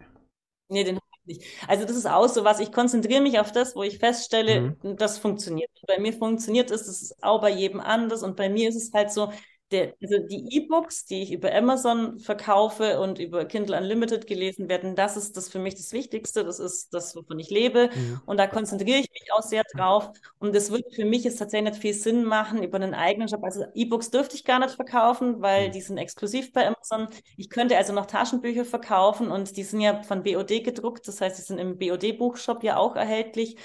nee den habe ich nicht. Also das ist auch so was, ich konzentriere mich auf das, wo ich feststelle, mhm. das funktioniert. Bei mir funktioniert es, das ist auch bei jedem anders und bei mir ist es halt so, der, also die E-Books, die ich über Amazon verkaufe und über Kindle Unlimited gelesen werden, das ist das für mich das Wichtigste. Das ist das, wovon ich lebe. Mhm. Und da konzentriere ich mich auch sehr drauf. Und das wird für mich jetzt tatsächlich nicht viel Sinn machen über einen eigenen Shop. Also E-Books dürfte ich gar nicht verkaufen, weil mhm. die sind exklusiv bei Amazon. Ich könnte also noch Taschenbücher verkaufen und die sind ja von BOD gedruckt. Das heißt, die sind im BOD-Buchshop ja auch erhältlich.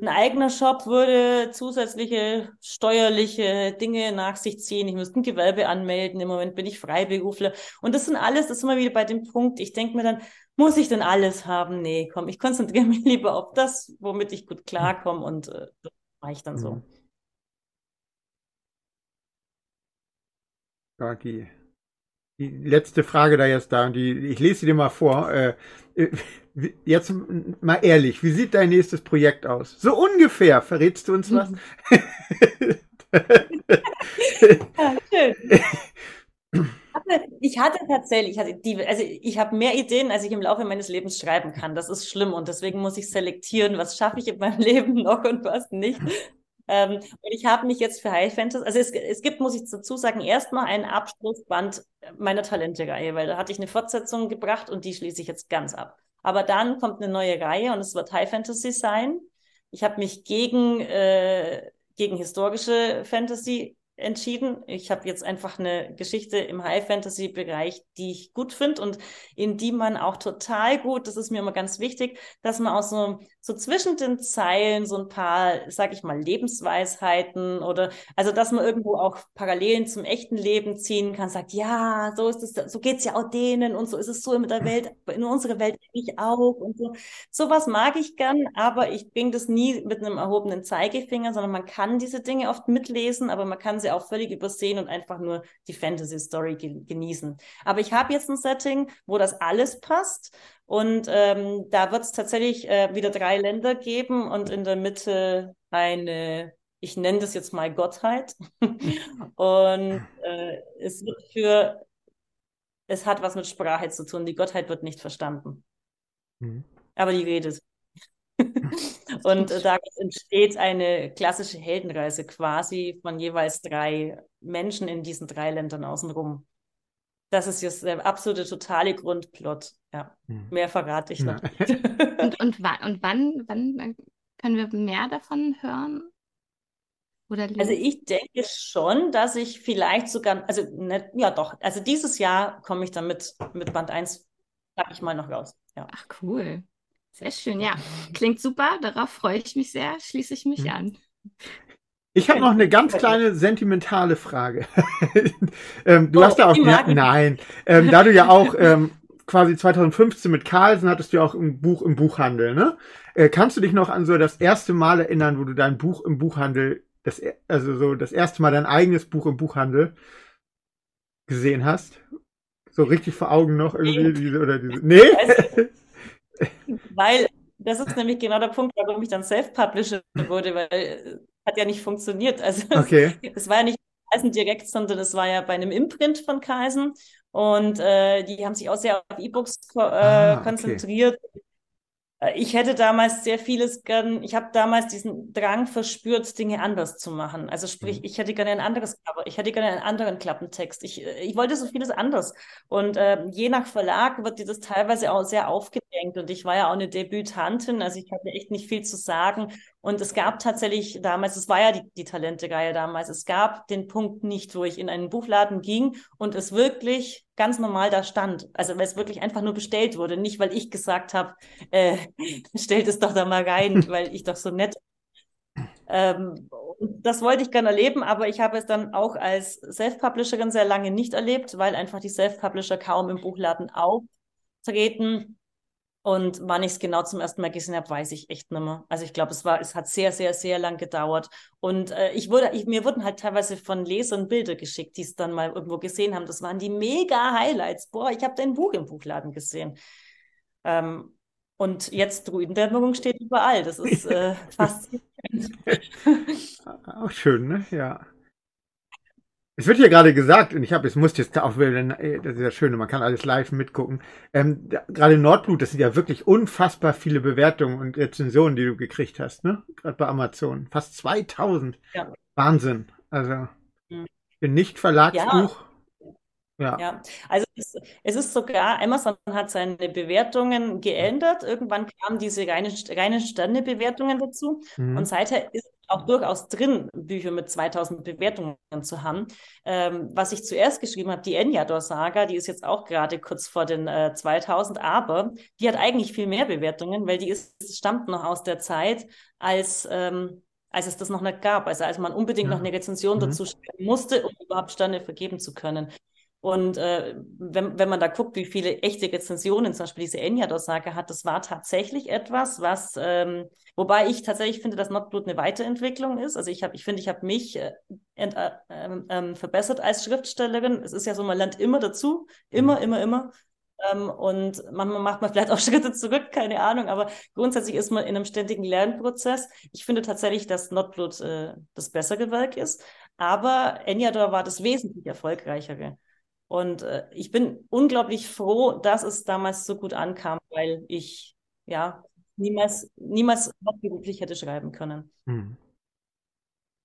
Ein eigener Shop würde zusätzliche steuerliche Dinge nach sich ziehen. Ich müsste ein Gewerbe Gewerbe anmelden. Im Moment bin ich Freiberufler. Und das sind alles, das ist immer wieder bei dem Punkt. Ich denke mir dann, muss ich denn alles haben? Nee, komm, ich konzentriere mich lieber auf das, womit ich gut klarkomme und äh, das mache ich dann so. Gagi. die letzte Frage da jetzt da, die, ich lese sie dir mal vor. Äh, jetzt mal ehrlich, wie sieht dein nächstes Projekt aus? So ungefähr, verrätst du uns was? ja, schön. Ich hatte tatsächlich, ich hatte die, also ich habe mehr Ideen, als ich im Laufe meines Lebens schreiben kann. Das ist schlimm und deswegen muss ich selektieren, was schaffe ich in meinem Leben noch und was nicht. Ähm, und ich habe mich jetzt für High Fantasy, also es, es gibt, muss ich dazu sagen, erstmal einen Abschlussband meiner Talente-Reihe, weil da hatte ich eine Fortsetzung gebracht und die schließe ich jetzt ganz ab. Aber dann kommt eine neue Reihe und es wird High Fantasy sein. Ich habe mich gegen, äh, gegen historische Fantasy entschieden. Ich habe jetzt einfach eine Geschichte im High-Fantasy-Bereich, die ich gut finde und in die man auch total gut, das ist mir immer ganz wichtig, dass man auch so, so zwischen den Zeilen so ein paar, sag ich mal, Lebensweisheiten oder also dass man irgendwo auch Parallelen zum echten Leben ziehen kann, sagt, ja, so ist es, so geht's ja auch denen und so ist es so in der Welt, in unserer Welt ich auch und so. Sowas mag ich gern, aber ich bringe das nie mit einem erhobenen Zeigefinger, sondern man kann diese Dinge oft mitlesen, aber man kann sie auch völlig übersehen und einfach nur die Fantasy-Story ge genießen. Aber ich habe jetzt ein Setting, wo das alles passt. Und ähm, da wird es tatsächlich äh, wieder drei Länder geben und in der Mitte eine, ich nenne das jetzt mal Gottheit. und äh, es wird für, es hat was mit Sprache zu tun. Die Gottheit wird nicht verstanden. Mhm. Aber die redet. Und äh, daraus entsteht eine klassische Heldenreise quasi von jeweils drei Menschen in diesen drei Ländern außenrum. Das ist jetzt der absolute totale Grundplot. Ja, hm. mehr verrate ich noch. und, und, wann, und wann, wann können wir mehr davon hören? Oder also ich denke schon, dass ich vielleicht sogar, also ne, ja doch, also dieses Jahr komme ich dann mit, mit Band 1, sag ich mal, noch raus. Ja. Ach cool. Sehr schön, ja. Klingt super, darauf freue ich mich sehr, schließe ich mich mhm. an. Ich habe noch eine ganz kleine sentimentale Frage. ähm, du oh, hast ja auch, ja, nein, ähm, da du ja auch ähm, quasi 2015 mit Carlsen hattest du ja auch ein Buch im Buchhandel, ne? Äh, kannst du dich noch an so das erste Mal erinnern, wo du dein Buch im Buchhandel, das, also so das erste Mal dein eigenes Buch im Buchhandel gesehen hast? So richtig vor Augen noch irgendwie diese oder diese. Nee? Weil das ist nämlich genau der Punkt, warum ich dann Self-Publisher wurde, weil es hat ja nicht funktioniert. Also okay. es, war ja nicht Kaisen direkt, sondern es war ja bei einem Imprint von Kaisen und äh, die haben sich auch sehr auf E-Books äh, ah, konzentriert. Okay. Äh, ich hätte damals sehr vieles gern, ich habe damals diesen Drang verspürt, Dinge anders zu machen. Also sprich, mhm. ich hätte gerne ein anderes Cover, ich hätte gerne einen anderen Klappentext. Ich, äh, ich wollte so vieles anders. Und äh, je nach Verlag wird dir das teilweise auch sehr aufgedrängt. Und ich war ja auch eine Debütantin, also ich hatte echt nicht viel zu sagen. Und es gab tatsächlich damals, es war ja die, die Talente-Reihe damals, es gab den Punkt nicht, wo ich in einen Buchladen ging und es wirklich ganz normal da stand. Also weil es wirklich einfach nur bestellt wurde. Nicht, weil ich gesagt habe, äh, stellt es doch da mal rein, weil ich doch so nett. Ähm, das wollte ich gerne erleben, aber ich habe es dann auch als Self-Publisherin sehr lange nicht erlebt, weil einfach die Self-Publisher kaum im Buchladen auftreten. Und wann ich es genau zum ersten Mal gesehen habe, weiß ich echt nicht mehr. Also ich glaube, es war, es hat sehr, sehr, sehr lang gedauert. Und äh, ich wurde, ich, mir wurden halt teilweise von Lesern Bilder geschickt, die es dann mal irgendwo gesehen haben. Das waren die mega Highlights. Boah, ich habe dein Buch im Buchladen gesehen. Ähm, und jetzt Druidendämmerung steht überall. Das ist äh, faszinierend. Auch schön, ne? Ja. Es wird hier gerade gesagt, und ich habe, es muss jetzt auch wieder, äh, das ist ja schön, man kann alles live mitgucken. Ähm, gerade Nordblut, das sind ja wirklich unfassbar viele Bewertungen und Rezensionen, die du gekriegt hast, ne? Gerade bei Amazon. Fast 2000. Ja. Wahnsinn. Also, mhm. bin nicht Verlagsbuch. Ja. ja. ja, also es, es, ist sogar, Amazon hat seine Bewertungen geändert. Irgendwann kamen diese reinen reine Sternebewertungen dazu. Mhm. Und seither ist auch durchaus drin, Bücher mit 2000 Bewertungen zu haben. Ähm, was ich zuerst geschrieben habe, die Enyador-Saga, die ist jetzt auch gerade kurz vor den äh, 2000, aber die hat eigentlich viel mehr Bewertungen, weil die ist, stammt noch aus der Zeit, als, ähm, als es das noch nicht gab. Also als man unbedingt ja. noch eine Rezension mhm. dazu schreiben musste, um überhaupt Sterne vergeben zu können. Und äh, wenn, wenn man da guckt, wie viele echte Rezensionen zum Beispiel diese Enyad-Aussage hat, das war tatsächlich etwas, was, ähm, wobei ich tatsächlich finde, dass Notblut eine Weiterentwicklung ist. Also ich habe, ich finde, ich habe mich äh, ent, äh, ähm, verbessert als Schriftstellerin. Es ist ja so, man lernt immer dazu, immer, mhm. immer, immer. Ähm, und manchmal macht man vielleicht auch Schritte zurück, keine Ahnung, aber grundsätzlich ist man in einem ständigen Lernprozess. Ich finde tatsächlich, dass Notblut äh, das bessere Werk ist, aber Enyador war das wesentlich erfolgreichere. Und äh, ich bin unglaublich froh, dass es damals so gut ankam, weil ich ja niemals, niemals hauptberuflich hätte schreiben können. Hm.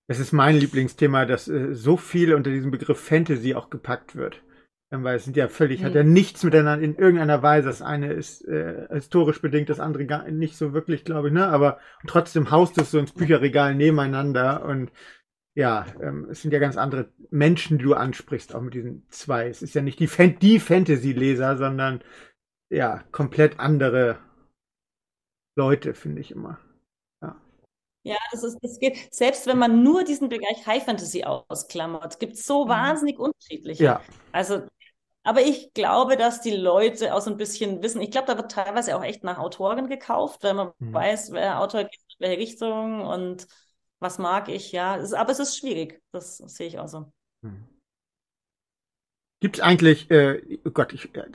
Es ist mein Lieblingsthema, dass äh, so viel unter diesem Begriff Fantasy auch gepackt wird. Ähm, weil es sind ja völlig, hm. hat ja nichts miteinander in irgendeiner Weise. Das eine ist äh, historisch bedingt, das andere gar nicht so wirklich, glaube ich, ne? Aber trotzdem haust es so ins Bücherregal nebeneinander und ja, ähm, es sind ja ganz andere Menschen, die du ansprichst, auch mit diesen zwei. Es ist ja nicht die, Fan die Fantasy-Leser, sondern ja, komplett andere Leute, finde ich immer. Ja. Ja, das ist, das geht. Selbst wenn man nur diesen Bereich High Fantasy ausklammert, gibt es so mhm. wahnsinnig unterschiedliche. Ja. Also, aber ich glaube, dass die Leute auch so ein bisschen wissen. Ich glaube, da wird teilweise auch echt nach Autoren gekauft, wenn man mhm. weiß, wer Autor geht, welche Richtung und was mag ich, ja. Es, aber es ist schwierig, das sehe ich auch so. Hm. Gibt es eigentlich, äh, oh Gott, ich, äh,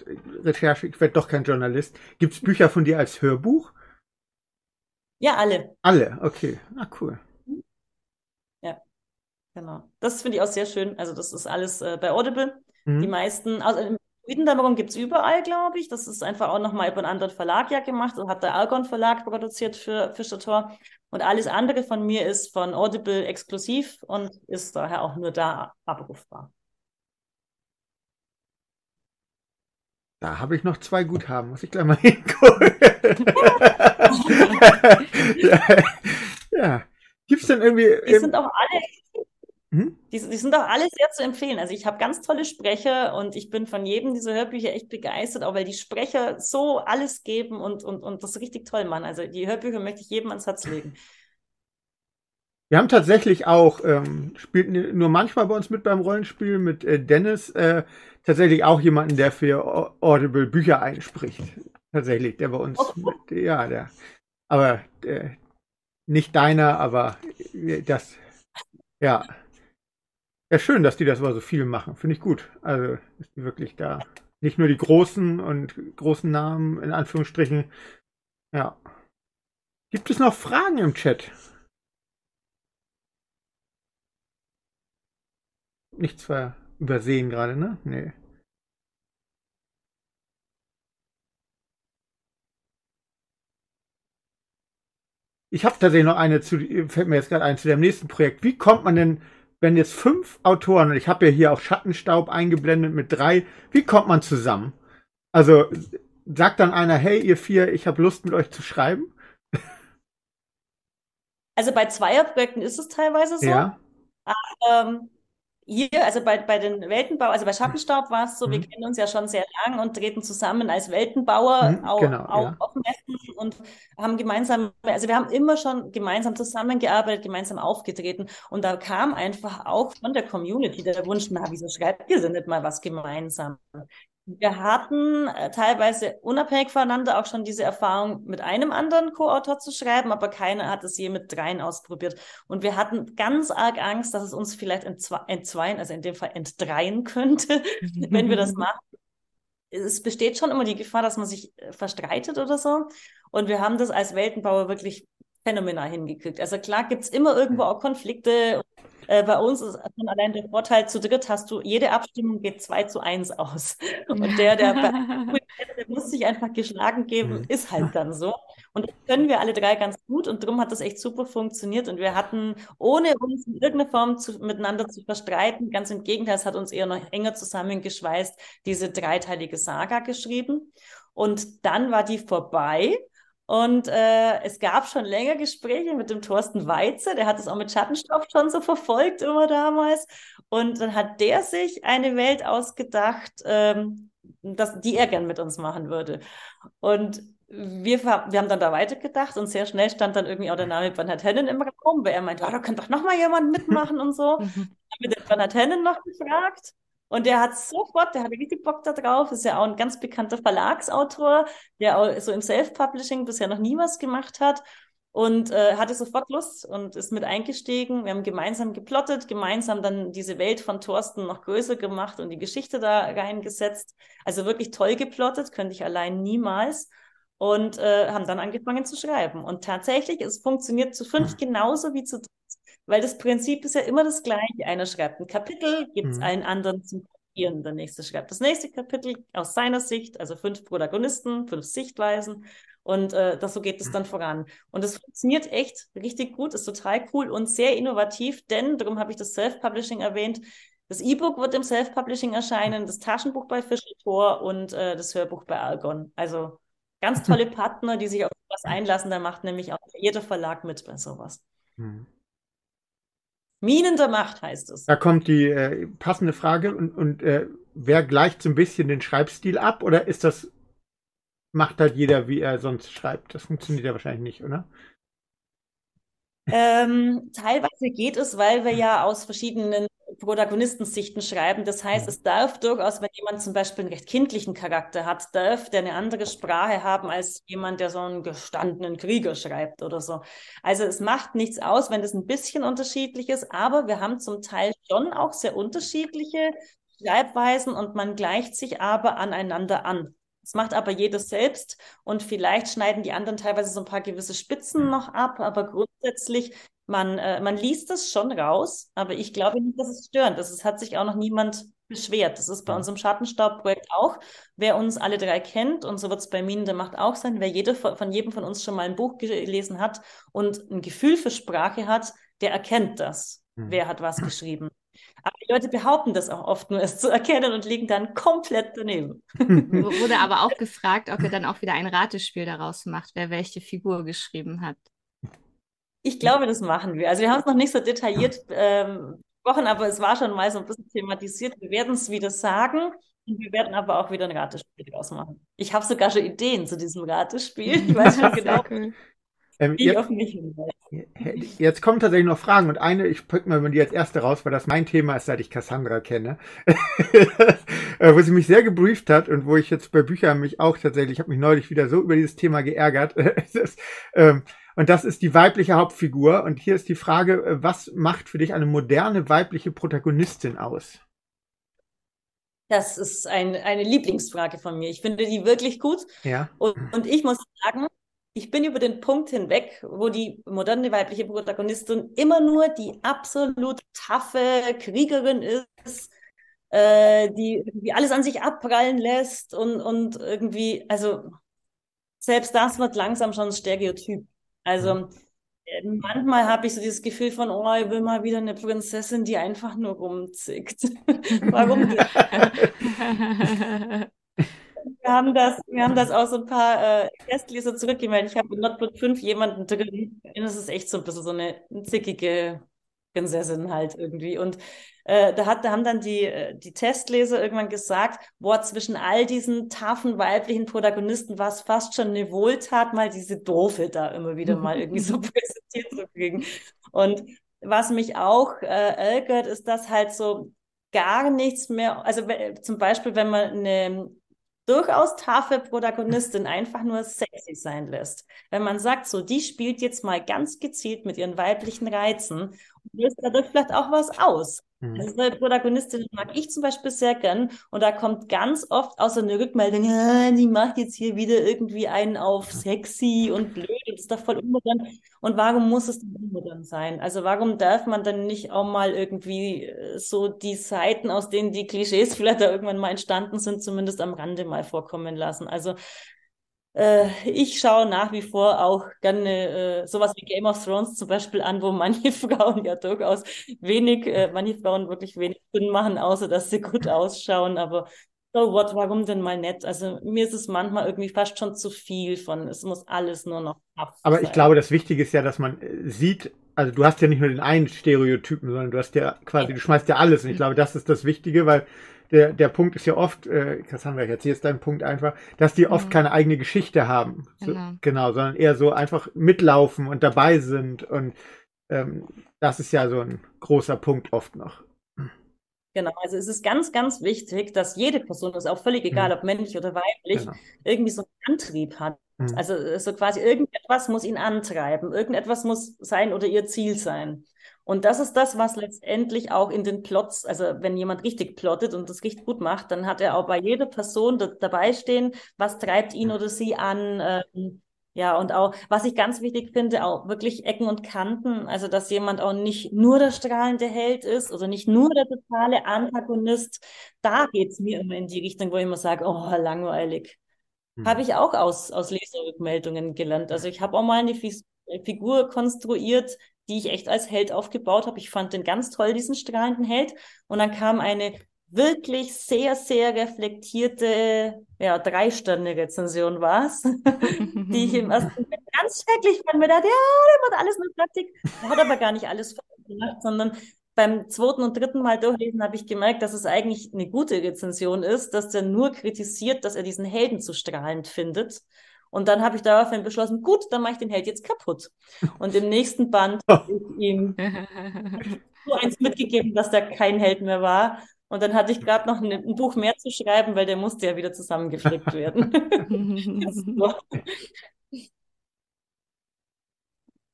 Recherche, ich werde doch kein Journalist. Gibt es Bücher von dir als Hörbuch? Ja, alle. Alle, okay. Ah, cool. Ja, genau. Das finde ich auch sehr schön. Also, das ist alles äh, bei Audible. Mhm. Die meisten, also Mythendämmerung gibt es überall, glaube ich. Das ist einfach auch nochmal über einen anderen Verlag ja gemacht und hat der Argon Verlag produziert für Fischertor. Und alles andere von mir ist von Audible exklusiv und ist daher auch nur da abrufbar. Da habe ich noch zwei Guthaben, muss ich gleich mal hingucken. ja. ja. Gibt es denn irgendwie. Die sind auch alle Mhm. Die, die, sind auch alle sehr zu empfehlen. Also ich habe ganz tolle Sprecher und ich bin von jedem dieser Hörbücher echt begeistert, auch weil die Sprecher so alles geben und, und, und das richtig toll machen. Also die Hörbücher möchte ich jedem ans Herz legen. Wir haben tatsächlich auch, ähm, spielt nur manchmal bei uns mit beim Rollenspiel mit äh, Dennis, äh, tatsächlich auch jemanden, der für Audible Bücher einspricht. Tatsächlich, der bei uns, oh. mit, ja, der, aber äh, nicht deiner, aber äh, das, ja. Ja, schön, dass die das aber so viel machen. Finde ich gut. Also, ist die wirklich da. Nicht nur die großen und großen Namen, in Anführungsstrichen. Ja. Gibt es noch Fragen im Chat? Nichts ver übersehen gerade, ne? Nee. Ich habe tatsächlich noch eine zu, fällt mir jetzt gerade ein, zu dem nächsten Projekt. Wie kommt man denn wenn jetzt fünf Autoren, und ich habe ja hier auch Schattenstaub eingeblendet mit drei, wie kommt man zusammen? Also sagt dann einer, hey, ihr vier, ich habe Lust mit euch zu schreiben? Also bei Zweierprojekten ist es teilweise so. Ja. Aber, ähm, hier, also bei, bei den Weltenbau, also bei Schattenstaub war es so, mhm. wir kennen uns ja schon sehr lang und treten zusammen als Weltenbauer mhm, auch, genau, auch ja. auf Messen und haben gemeinsam, also wir haben immer schon gemeinsam zusammengearbeitet, gemeinsam aufgetreten und da kam einfach auch von der Community der Wunsch, na, wieso schreibt ihr denn nicht mal was gemeinsam? Wir hatten äh, teilweise unabhängig voneinander auch schon diese Erfahrung, mit einem anderen Co-Autor zu schreiben, aber keiner hat es je mit dreien ausprobiert. Und wir hatten ganz arg Angst, dass es uns vielleicht entzweien, also in dem Fall entdreien könnte, wenn wir das machen. Es besteht schon immer die Gefahr, dass man sich äh, verstreitet oder so. Und wir haben das als Weltenbauer wirklich phänomenal hingekriegt. Also klar gibt's immer irgendwo auch Konflikte äh, bei uns ist schon allein der Vorteil, zu dritt hast du, jede Abstimmung geht 2 zu 1 aus. Und der, der, der muss sich einfach geschlagen geben, mhm. ist halt dann so. Und das können wir alle drei ganz gut und darum hat das echt super funktioniert. Und wir hatten, ohne uns in irgendeiner Form zu, miteinander zu verstreiten, ganz im Gegenteil, es hat uns eher noch enger zusammengeschweißt, diese dreiteilige Saga geschrieben. Und dann war die vorbei. Und äh, es gab schon länger Gespräche mit dem Thorsten Weizer, der hat es auch mit Schattenstoff schon so verfolgt, immer damals. Und dann hat der sich eine Welt ausgedacht, ähm, dass, die er gern mit uns machen würde. Und wir, wir haben dann da weitergedacht und sehr schnell stand dann irgendwie auch der Name Bernhard Hennen im Raum, weil er meinte, oh, da könnte doch noch mal jemand mitmachen und so. Mhm. haben wir den Bernhard Hennen noch gefragt Und der hat sofort, der hat richtig Bock da drauf, ist ja auch ein ganz bekannter Verlagsautor, der auch so im Self-Publishing bisher noch nie was gemacht hat und äh, hatte sofort Lust und ist mit eingestiegen. Wir haben gemeinsam geplottet, gemeinsam dann diese Welt von Thorsten noch größer gemacht und die Geschichte da reingesetzt. Also wirklich toll geplottet, könnte ich allein niemals. Und äh, haben dann angefangen zu schreiben. Und tatsächlich, es funktioniert zu fünf mhm. genauso wie zu weil das Prinzip ist ja immer das gleiche. Einer schreibt ein Kapitel, gibt es mhm. einen anderen zum Kopieren, der nächste schreibt das nächste Kapitel aus seiner Sicht, also fünf Protagonisten, fünf Sichtweisen und äh, das, so geht es dann voran. Und es funktioniert echt richtig gut, ist total cool und sehr innovativ, denn, darum habe ich das Self-Publishing erwähnt, das E-Book wird im Self-Publishing erscheinen, das Taschenbuch bei Fischer Tor und äh, das Hörbuch bei Argon. Also ganz tolle Partner, die sich auf was einlassen. Da macht nämlich auch jeder Verlag mit bei sowas. Hm. Minen der Macht heißt es. Da kommt die äh, passende Frage und, und äh, wer gleicht so ein bisschen den Schreibstil ab oder ist das macht halt jeder, wie er sonst schreibt. Das funktioniert ja wahrscheinlich nicht, oder? Ähm, teilweise geht es, weil wir ja aus verschiedenen Protagonistensichten schreiben. Das heißt, mhm. es darf durchaus, wenn jemand zum Beispiel einen recht kindlichen Charakter hat, darf der eine andere Sprache haben als jemand, der so einen gestandenen Krieger schreibt oder so. Also es macht nichts aus, wenn das ein bisschen unterschiedlich ist, aber wir haben zum Teil schon auch sehr unterschiedliche Schreibweisen und man gleicht sich aber aneinander an. Das macht aber jeder selbst und vielleicht schneiden die anderen teilweise so ein paar gewisse Spitzen noch ab, aber grundsätzlich, man, äh, man liest das schon raus, aber ich glaube nicht, dass es störend ist. Es hat sich auch noch niemand beschwert. Das ist bei unserem Schattenstaub-Projekt auch. Wer uns alle drei kennt, und so wird es bei Minen der Macht auch sein, wer jeder von jedem von uns schon mal ein Buch gelesen hat und ein Gefühl für Sprache hat, der erkennt das. Mhm. Wer hat was geschrieben? Aber die Leute behaupten das auch oft nur, es zu erkennen und liegen dann komplett daneben. Wurde aber auch gefragt, ob ihr dann auch wieder ein Ratespiel daraus macht, wer welche Figur geschrieben hat. Ich glaube, das machen wir. Also wir haben es noch nicht so detailliert ähm, besprochen, aber es war schon mal so ein bisschen thematisiert. Wir werden es wieder sagen und wir werden aber auch wieder ein Ratespiel daraus machen. Ich habe sogar schon Ideen zu diesem Ratespiel. Ich weiß schon genau. Cool. Ähm, jetzt, jetzt, kommen tatsächlich noch Fragen und eine, ich pick mal die als erste raus, weil das mein Thema ist, seit ich Cassandra kenne, äh, wo sie mich sehr gebrieft hat und wo ich jetzt bei Büchern mich auch tatsächlich, ich habe mich neulich wieder so über dieses Thema geärgert. Ähm, und das ist die weibliche Hauptfigur. Und hier ist die Frage, äh, was macht für dich eine moderne weibliche Protagonistin aus? Das ist ein, eine Lieblingsfrage von mir. Ich finde die wirklich gut. Ja. Und, und ich muss sagen, ich bin über den Punkt hinweg, wo die moderne weibliche Protagonistin immer nur die absolut taffe Kriegerin ist, äh, die irgendwie alles an sich abprallen lässt und, und irgendwie, also selbst das wird langsam schon ein Stereotyp. Also mhm. manchmal habe ich so dieses Gefühl von, oh, ich will mal wieder eine Prinzessin, die einfach nur rumzickt. Warum? wir haben das, wir haben das auch so ein paar äh, Gastleser zurückgemeldet. Ich habe in Notebook 5 jemanden drin. Das ist echt so ein bisschen so eine zickige Prinzessin halt irgendwie. Und äh, da, hat, da haben dann die, äh, die Testleser irgendwann gesagt, boah, zwischen all diesen taffen weiblichen Protagonisten war es fast schon eine Wohltat, mal diese Doofe da immer wieder mal irgendwie so präsentiert zu kriegen. Und was mich auch äh, ärgert, ist, dass halt so gar nichts mehr, also zum Beispiel, wenn man eine durchaus taffe Protagonistin einfach nur sexy sein lässt. Wenn man sagt, so, die spielt jetzt mal ganz gezielt mit ihren weiblichen Reizen und löst dadurch vielleicht auch was aus. Mhm. Also eine Protagonistin mag ich zum Beispiel sehr gern und da kommt ganz oft außer eine Rückmeldung, die macht jetzt hier wieder irgendwie einen auf sexy und blöd und ist doch voll unmodern. Und warum muss es denn unmodern sein? Also warum darf man dann nicht auch mal irgendwie äh, so die Seiten, aus denen die Klischees vielleicht da irgendwann mal entstanden sind, zumindest am Rande mal vorkommen lassen? Also äh, ich schaue nach wie vor auch gerne äh, sowas wie Game of Thrones zum Beispiel an, wo manche Frauen ja durchaus wenig, äh, manche Frauen wirklich wenig Sinn machen, außer dass sie gut ausschauen. Aber so what, warum denn mal nett? Also mir ist es manchmal irgendwie fast schon zu viel von, es muss alles nur noch ab. Aber ich glaube, das Wichtige ist ja, dass man äh, sieht, also du hast ja nicht nur den einen Stereotypen, sondern du hast ja quasi, du schmeißt ja alles. Und ich glaube, das ist das Wichtige, weil der, der Punkt ist ja oft, äh, Cassandra, ich erzähle jetzt deinen Punkt einfach, dass die oft mhm. keine eigene Geschichte haben. So, genau. genau, sondern eher so einfach mitlaufen und dabei sind. Und ähm, das ist ja so ein großer Punkt oft noch. Genau, also es ist ganz, ganz wichtig, dass jede Person, das ist auch völlig egal, Mhm. ob männlich oder weiblich, Genau. irgendwie so einen Antrieb hat. Mhm. Also äh, so quasi irgendetwas muss ihn antreiben, irgendetwas muss sein oder ihr Ziel sein. Und das ist das, was letztendlich auch in den Plots, also wenn jemand richtig plottet und das richtig gut macht, dann hat er auch bei jeder Person da, dabei stehen, was treibt ihn oder sie an. Ähm, ja, und auch, was ich ganz wichtig finde, auch wirklich Ecken und Kanten, also dass jemand auch nicht nur der strahlende Held ist oder nicht nur der totale Antagonist. Da geht's mir immer in die Richtung, wo ich immer sage, oh, langweilig. Habe Mhm. ich auch aus, aus Leserrückmeldungen gelernt. Also ich habe auch mal eine Figur konstruiert, die ich echt als Held aufgebaut habe. Ich fand den ganz toll, diesen strahlenden Held. Und dann kam eine wirklich sehr, sehr reflektierte, ja, Drei-Sterne-Rezension war es, die ich im ersten Moment ganz schrecklich fand. Mir dachte, ja, der macht alles nur fertig. Er hat aber gar nicht alles gemacht, sondern beim zweiten und dritten Mal durchlesen habe ich gemerkt, dass es eigentlich eine gute Rezension ist, dass der nur kritisiert, dass er diesen Helden zu strahlend findet. Und dann habe ich daraufhin beschlossen, gut, dann mache ich den Held jetzt kaputt. Und im nächsten Band habe ich ihm so eins mitgegeben, dass der kein Held mehr war. Und dann hatte ich gerade noch ein, Buch mehr zu schreiben, weil der musste ja wieder zusammengeflickt werden.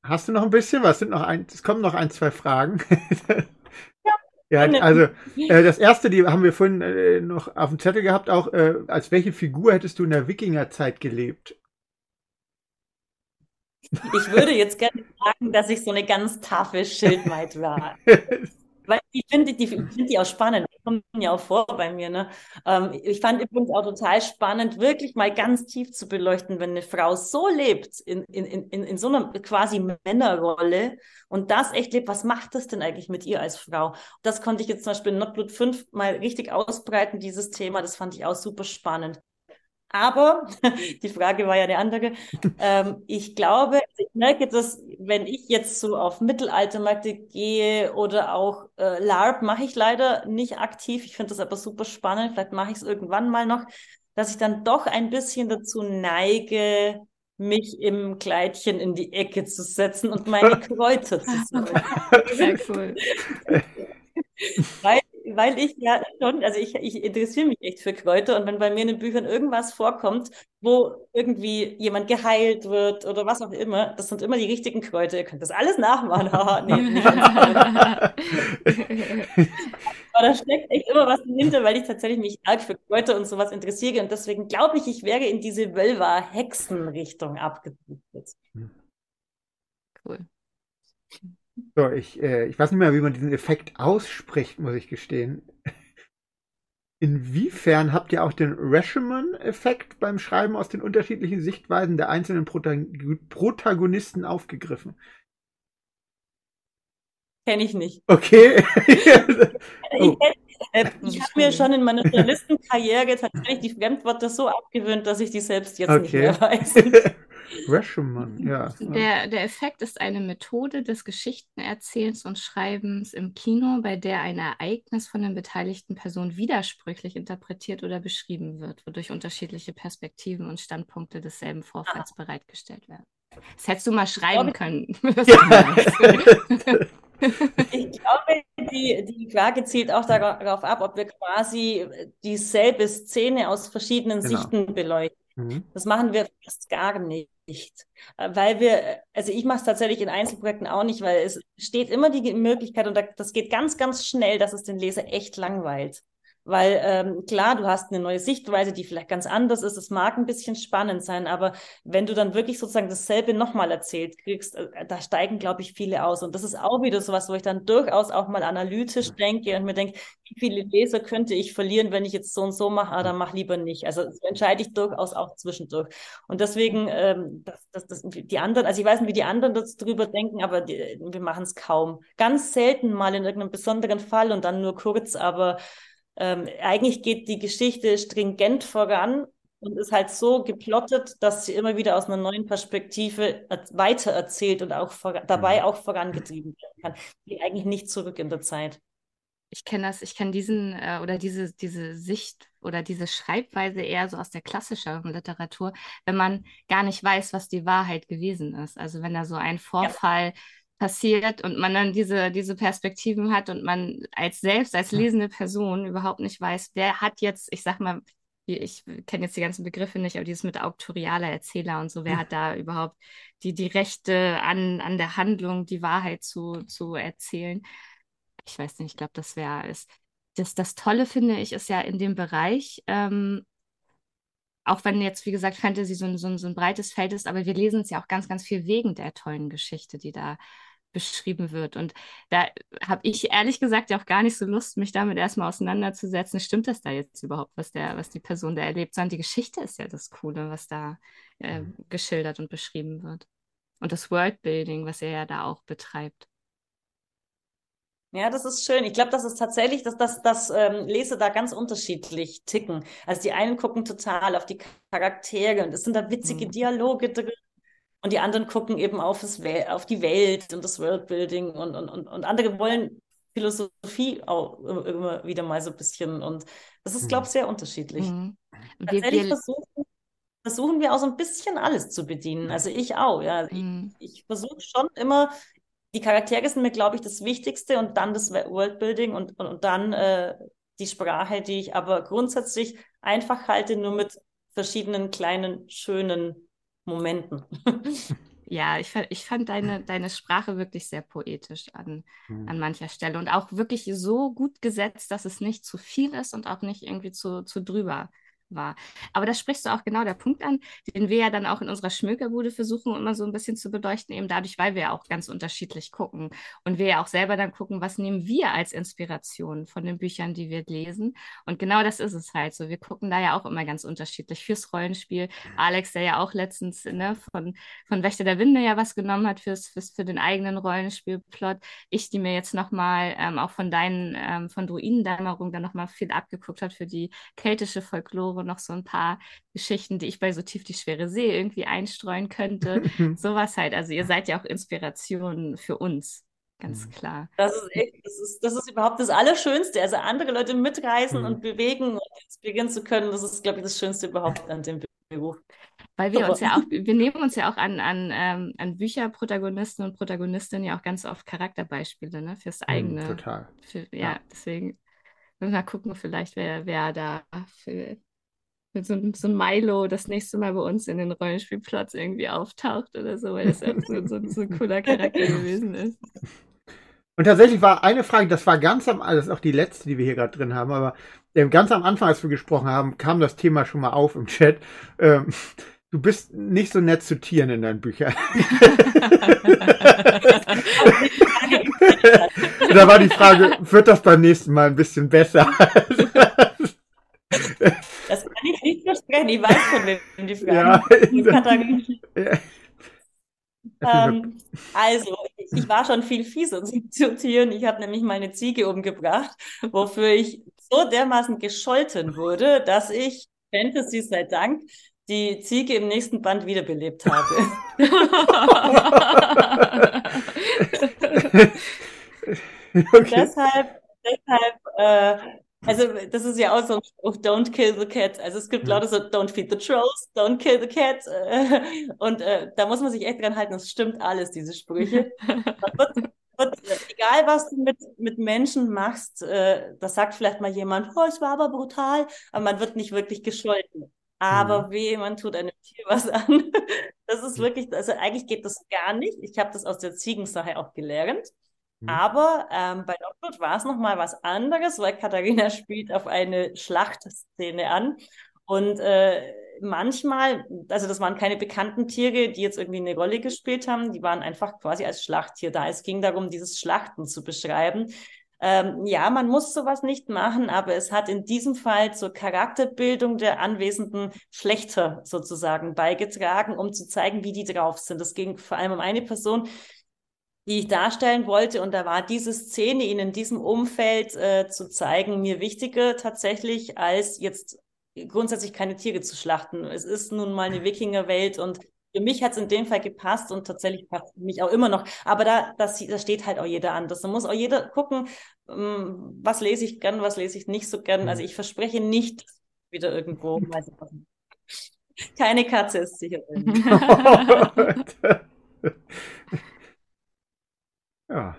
Hast du noch ein bisschen? Was sind noch ein? Es kommen noch ein, zwei Fragen. Ja, gerne. also äh, das erste, die haben wir vorhin äh, noch auf dem Zettel gehabt, auch äh, als welche Figur hättest du in der Wikingerzeit gelebt? Ich würde jetzt gerne sagen, dass ich so eine ganz taffe Schildmaid war. Weil ich finde die, ich finde die auch spannend. Die kommen ja auch vor bei mir. Ne? Ähm, ich fand übrigens auch total spannend, wirklich mal ganz tief zu beleuchten, wenn eine Frau so lebt, in, in, in, in so einer quasi Männerrolle und das echt lebt, was macht das denn eigentlich mit ihr als Frau? Das konnte ich jetzt zum Beispiel in Notblut 5 mal richtig ausbreiten, dieses Thema. Das fand ich auch super spannend. Aber die Frage war ja eine andere. Ähm, ich glaube, ich merke das, wenn ich jetzt so auf Mittelaltermärkte gehe oder auch äh, LARP mache ich leider nicht aktiv. Ich finde das aber super spannend. Vielleicht mache ich es irgendwann mal noch, dass ich dann doch ein bisschen dazu neige, mich im Kleidchen in die Ecke zu setzen und meine Kräuter zu sammeln. Sehr cool. Weil, weil ich ja schon, also ich, ich interessiere mich echt für Kräuter und wenn bei mir in den Büchern irgendwas vorkommt, wo irgendwie jemand geheilt wird oder was auch immer, das sind immer die richtigen Kräuter. Ihr könnt das alles nachmachen. Nee. Aber da steckt echt immer was dahinter, weil ich tatsächlich mich arg für Kräuter und sowas interessiere und deswegen glaube ich, ich wäre in diese Wölver-Hexen-Richtung abgedriftet. Cool. So, ich, äh, ich weiß nicht mehr, wie man diesen Effekt ausspricht, muss ich gestehen. Inwiefern habt ihr auch den Rashomon-Effekt beim Schreiben aus den unterschiedlichen Sichtweisen der einzelnen Protag Protagonisten aufgegriffen? Kenne ich nicht. Okay. Ich, oh. äh, ich habe mir schon in meiner Journalistenkarriere tatsächlich die Fremdwörter so abgewöhnt, dass ich die selbst jetzt nicht Okay. mehr weiß. Rashomon, ja. Der, der Effekt ist eine Methode des Geschichtenerzählens und Schreibens im Kino, bei der ein Ereignis von den beteiligten Personen widersprüchlich interpretiert oder beschrieben wird, wodurch unterschiedliche Perspektiven und Standpunkte desselben Vorfalls bereitgestellt werden. Das hättest du mal schreiben können. du meinst. Ich glaube, die, die Frage zielt auch darauf ab, ob wir quasi dieselbe Szene aus verschiedenen Genau. Sichten beleuchten. Mhm. Das machen wir fast gar nicht. Äh, Weil wir, also ich mache es tatsächlich in Einzelprojekten auch nicht, weil es steht immer die Möglichkeit und da- das geht ganz, ganz schnell, dass es den Leser echt langweilt. Weil ähm, klar, du hast eine neue Sichtweise, die vielleicht ganz anders ist. Es mag ein bisschen spannend sein, aber wenn du dann wirklich sozusagen dasselbe nochmal erzählt kriegst, äh, da steigen, glaube ich, viele aus. Und das ist auch wieder sowas, wo ich dann durchaus auch mal analytisch denke und mir denke, wie viele Leser könnte ich verlieren, wenn ich jetzt so und so mache, aber mach lieber nicht. Also so entscheide ich durchaus auch zwischendurch. Und deswegen, ähm, das, das, das, die anderen, also ich weiß nicht, wie die anderen das drüber denken, aber die, wir machen es kaum. Ganz selten mal in irgendeinem besonderen Fall und dann nur kurz, aber ähm, eigentlich geht die Geschichte stringent voran und ist halt so geplottet, dass sie immer wieder aus einer neuen Perspektive er- weitererzählt und auch dabei Mhm. auch vorangetrieben werden kann. Geht eigentlich nicht zurück in der Zeit. Ich kenne das, ich kenne diesen äh, oder diese, diese Sicht oder diese Schreibweise eher so aus der klassischeren Literatur, wenn man gar nicht weiß, was die Wahrheit gewesen ist. Also wenn da so ein Vorfall passiert und man dann diese, diese Perspektiven hat und man als selbst, als lesende Person überhaupt nicht weiß, wer hat jetzt, ich sag mal, ich kenne jetzt die ganzen Begriffe nicht, aber dieses mit auktorialer Erzähler und so, wer hat da überhaupt die, die Rechte an, an der Handlung, die Wahrheit zu, zu erzählen? Ich weiß nicht, ich glaube, das wäre es. Das, das Tolle finde ich, ist ja in dem Bereich, ähm, auch wenn jetzt, wie gesagt, Fantasy so ein, so, ein, so ein breites Feld ist, aber wir lesen es ja auch ganz, ganz viel wegen der tollen Geschichte, die da beschrieben wird. Und da habe ich ehrlich gesagt ja auch gar nicht so Lust, mich damit erstmal auseinanderzusetzen. Stimmt das da jetzt überhaupt, was der, was die Person da erlebt? Sondern die Geschichte ist ja das Coole, was da äh, mhm. geschildert und beschrieben wird. Und das Worldbuilding, was er ja da auch betreibt. Ja, das ist schön. Ich glaube, das ist tatsächlich, dass das, das ähm, Leser da ganz unterschiedlich ticken. Also die einen gucken total auf die Charaktere und es sind da witzige mhm. Dialoge drin. Und die anderen gucken eben auf, das auf die Welt und das Worldbuilding und, und, und, und andere wollen Philosophie auch immer wieder mal so ein bisschen. Und das ist, glaube ich, mhm. sehr unterschiedlich. Mhm. Tatsächlich wir, versuchen, versuchen wir auch so ein bisschen alles zu bedienen. Also ich auch, ja. Mhm. Ich, ich versuche schon immer die Charaktere sind mir, glaube ich, das Wichtigste und dann das Worldbuilding und, und, und dann äh, die Sprache, die ich aber grundsätzlich einfach halte, nur mit verschiedenen kleinen, schönen Momenten. Ja, ich, ich fand deine, deine Sprache wirklich sehr poetisch an, mhm. an mancher Stelle und auch wirklich so gut gesetzt, dass es nicht zu viel ist und auch nicht irgendwie zu, zu drüber war. Aber da sprichst du auch genau der Punkt an, den wir ja dann auch in unserer Schmökerbude versuchen, immer so ein bisschen zu beleuchten, eben dadurch, weil wir ja auch ganz unterschiedlich gucken und wir ja auch selber dann gucken, was nehmen wir als Inspiration von den Büchern, die wir lesen. Und genau das ist es halt so. Wir gucken da ja auch immer ganz unterschiedlich fürs Rollenspiel. Alex, der ja auch letztens ne, von, von Wächter der Winde ja was genommen hat fürs, fürs, für den eigenen Rollenspielplot. Ich, die mir jetzt nochmal ähm, auch von deinen, ähm, von Druidendämmerung dann nochmal viel abgeguckt hat für die keltische Folklore noch so ein paar Geschichten, die ich bei so tief die schwere See irgendwie einstreuen könnte. Sowas halt. Also ihr seid ja auch Inspiration für uns. Ganz klar. Das ist echt, das ist, das ist überhaupt das Allerschönste. Also andere Leute mitreißen mhm. und bewegen und inspirieren zu können, das ist, glaube ich, das Schönste überhaupt an dem Beruf. Weil wir uns ja auch, wir nehmen uns ja auch an, an, ähm, an Bücherprotagonisten und Protagonistinnen ja auch ganz oft Charakterbeispiele, ne, fürs mhm, eigene. Total. Für, ja, ja, deswegen mal gucken, vielleicht wer, wer da für mit so, so ein Milo das nächste Mal bei uns in den Rollenspielplatz irgendwie auftaucht oder so, weil das ja so, so, so ein cooler Charakter gewesen ist. Und tatsächlich war eine Frage, das war ganz am, also das ist auch die letzte, die wir hier gerade drin haben, aber ähm, ganz am Anfang, als wir gesprochen haben, kam das Thema schon mal auf im Chat. Ähm, du bist nicht so nett zu Tieren in deinen Büchern. da war die Frage, wird das beim nächsten Mal ein bisschen besser? Das kann ich nicht versprechen. Ich weiß, von wem die Frage ja, ähm, also, ich war schon viel fieser zu Tieren. Ich habe nämlich meine Ziege umgebracht, wofür ich so dermaßen gescholten wurde, dass ich, Fantasy sei Dank, die Ziege im nächsten Band wiederbelebt habe. okay. Deshalb, deshalb äh, also das ist ja auch so ein Spruch, don't kill the cat. Also es gibt mhm. lauter so, don't feed the trolls, don't kill the cat. Und äh, da muss man sich echt dran halten, es stimmt alles, diese Sprüche. wird, wird, egal was du mit, mit Menschen machst, äh, das sagt vielleicht mal jemand, oh, es war aber brutal, aber man wird nicht wirklich gescholten. Aber mhm. weh, man tut einem Tier was an. Das ist wirklich, also eigentlich geht das gar nicht. Ich habe das aus der Ziegensache auch gelernt. Mhm. Aber ähm, bei Lockwood war es nochmal was anderes, weil Katharina spielt auf eine Schlachtszene an. Und äh, manchmal, also das waren keine bekannten Tiere, die jetzt irgendwie eine Rolle gespielt haben, die waren einfach quasi als Schlachttier da. Es ging darum, dieses Schlachten zu beschreiben. Ähm, ja, man muss sowas nicht machen, aber es hat in diesem Fall zur Charakterbildung der anwesenden Schlechter sozusagen beigetragen, um zu zeigen, wie die drauf sind. Es ging vor allem um eine Person, die ich darstellen wollte. Und da war diese Szene ihnen in diesem Umfeld äh, zu zeigen mir wichtiger tatsächlich, als jetzt grundsätzlich keine Tiere zu schlachten. Es ist nun mal eine Wikingerwelt und für mich hat es in dem Fall gepasst und tatsächlich passt für mich auch immer noch. Aber da, das, da steht halt auch jeder anders. Da muss auch jeder gucken, ähm, was lese ich gern, was lese ich nicht so gern. Also mhm. ich verspreche nicht wieder irgendwo. Keine Katze ist sicher. Ja.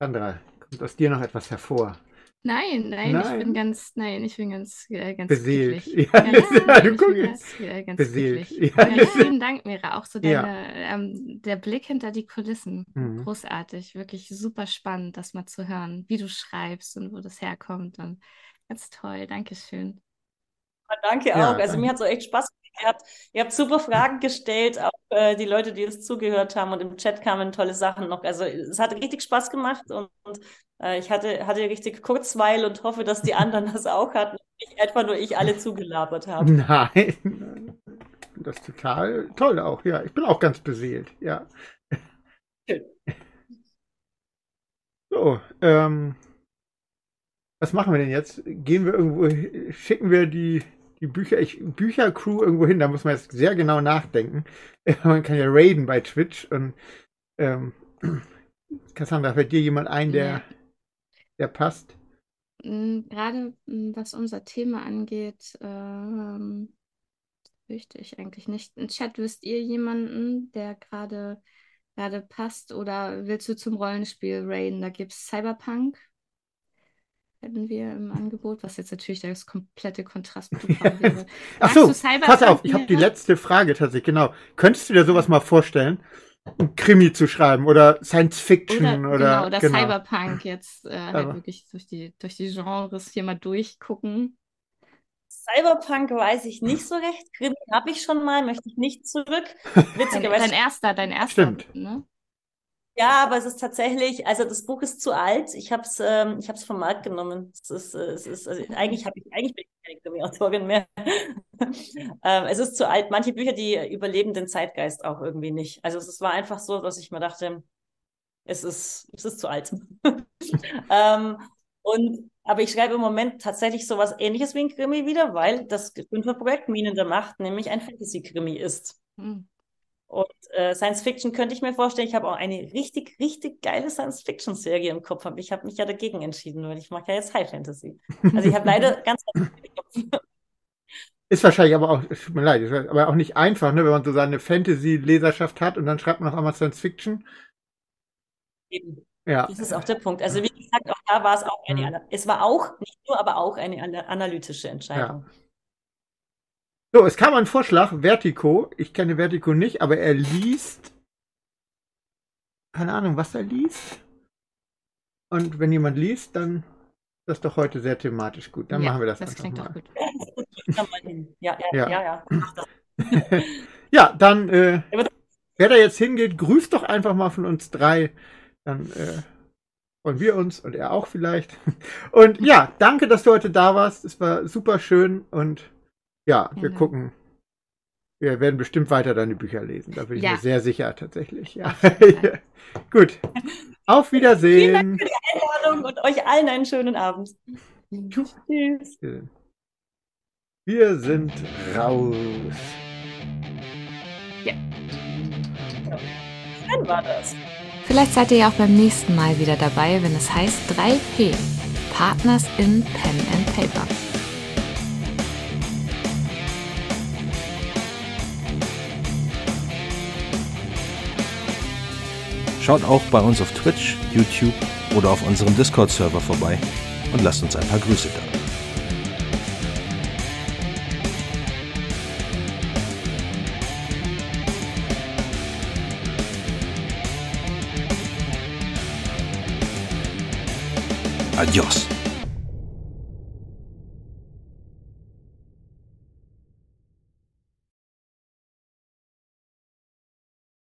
Sandra, kommt aus dir noch etwas hervor? Nein, nein, nein, ich bin ganz, nein, ich bin ganz, äh, ganz beseelt. Ja, du guckst. Äh, beseelt. Vielen Dank, Mira, auch so deine, ähm, der Blick hinter die Kulissen, mhm. großartig, wirklich super spannend, das mal zu hören, wie du schreibst und wo das herkommt und ganz toll, Dankeschön. Danke auch, also danke. mir hat es echt Spaß gemacht, ihr habt, ihr habt super Fragen gestellt, auch äh, die Leute, die jetzt zugehört haben und im Chat kamen tolle Sachen noch. Also es hat richtig Spaß gemacht und, und äh, ich hatte, hatte richtig Kurzweil und hoffe, dass die anderen das auch hatten. Nicht einfach nur ich alle zugelabert habe. Nein. Das ist total toll auch, ja. Ich bin auch ganz beseelt, ja. Schön. So, ähm, was machen wir denn jetzt? Gehen wir irgendwo, schicken wir die, die Bücher, ich, Büchercrew irgendwo hin, da muss man jetzt sehr genau nachdenken. Man kann ja raiden bei Twitch und ähm, Cassandra, fällt dir jemand ein, der, Ja. der passt? Mm, Gerade mm, was unser Thema angeht, ähm, fürchte ich eigentlich nicht. Im Chat wisst ihr jemanden, der gerade gerade passt oder willst du zum Rollenspiel raiden? Da gibt es Cyberpunk, hätten wir im Angebot, was jetzt natürlich das komplette Kontrastprogramm wäre. Ach so, pass auf, ich habe die letzte Frage tatsächlich, genau. Könntest du dir sowas mal vorstellen? Ein Krimi zu schreiben oder Science Fiction Oder, oder, genau, oder Cyberpunk jetzt äh, halt Aber- wirklich durch die, durch die Genres hier mal durchgucken. Cyberpunk weiß ich nicht so recht. Krimi habe ich schon mal, möchte ich nicht zurück. Dein, Witzigerweise dein erster, dein erster, Stimmt. ne? Ja, aber es ist tatsächlich, also das Buch ist zu alt. Ich habe es ähm, ich hab's vom Markt genommen. Es ist, äh, es ist, also eigentlich habe ich, eigentlich bin ich keine Krimi-Autorin mehr. ähm, es ist zu alt. Manche Bücher, die überleben den Zeitgeist auch irgendwie nicht. Also es war einfach so, dass ich mir dachte, es ist, es ist zu alt. ähm, und, aber ich schreibe im Moment tatsächlich sowas ähnliches wie ein Krimi wieder, weil das Fünfer-Projekt Minen der Macht nämlich ein Fantasy-Krimi ist. Hm. Und äh, Science Fiction könnte ich mir vorstellen. Ich habe auch eine richtig, richtig geile Science Fiction Serie im Kopf. Aber ich habe mich ja dagegen entschieden, weil ich mag ja jetzt High Fantasy. Also ich habe leider ganz. Ist wahrscheinlich aber auch, es tut mir leid, ist aber auch nicht einfach, ne, wenn man so seine Fantasy-Leserschaft hat und dann schreibt man auf einmal Science Fiction. Eben. Ja, Das ist auch der Punkt. Also wie gesagt, auch da war es auch eine, Mhm. es war auch, nicht nur, aber auch eine ana analytische Entscheidung. So, es kam ein Vorschlag, Vertigo. Ich kenne Vertigo nicht, aber er liest. Keine Ahnung, was er liest. Und wenn jemand liest, dann ist das doch heute sehr thematisch gut. Dann Ja, machen wir das, das einfach klingt mal. doch gut. Ja. Ja, ja, Ja. ja, ja. Dann, äh, wer da jetzt hingeht, grüßt doch einfach mal von uns drei. Dann äh, freuen wir uns und er auch vielleicht. Und ja, danke, dass du heute da warst. Es war super schön und ja, wir Gerne. gucken. Wir werden bestimmt weiter deine Bücher lesen. Da bin ich Ja. mir sehr sicher, tatsächlich. Ja. Gut. Auf Vielen Wiedersehen. Dank für die Einladung und euch allen einen schönen Abend. Tschüss. Wir sind raus. Schön war das. Vielleicht seid ihr ja auch beim nächsten Mal wieder dabei, wenn es heißt 3P, Partners in Pen and Paper. Schaut auch bei uns auf Twitch, YouTube oder auf unserem Discord-Server vorbei und lasst uns ein paar Grüße da. Adios.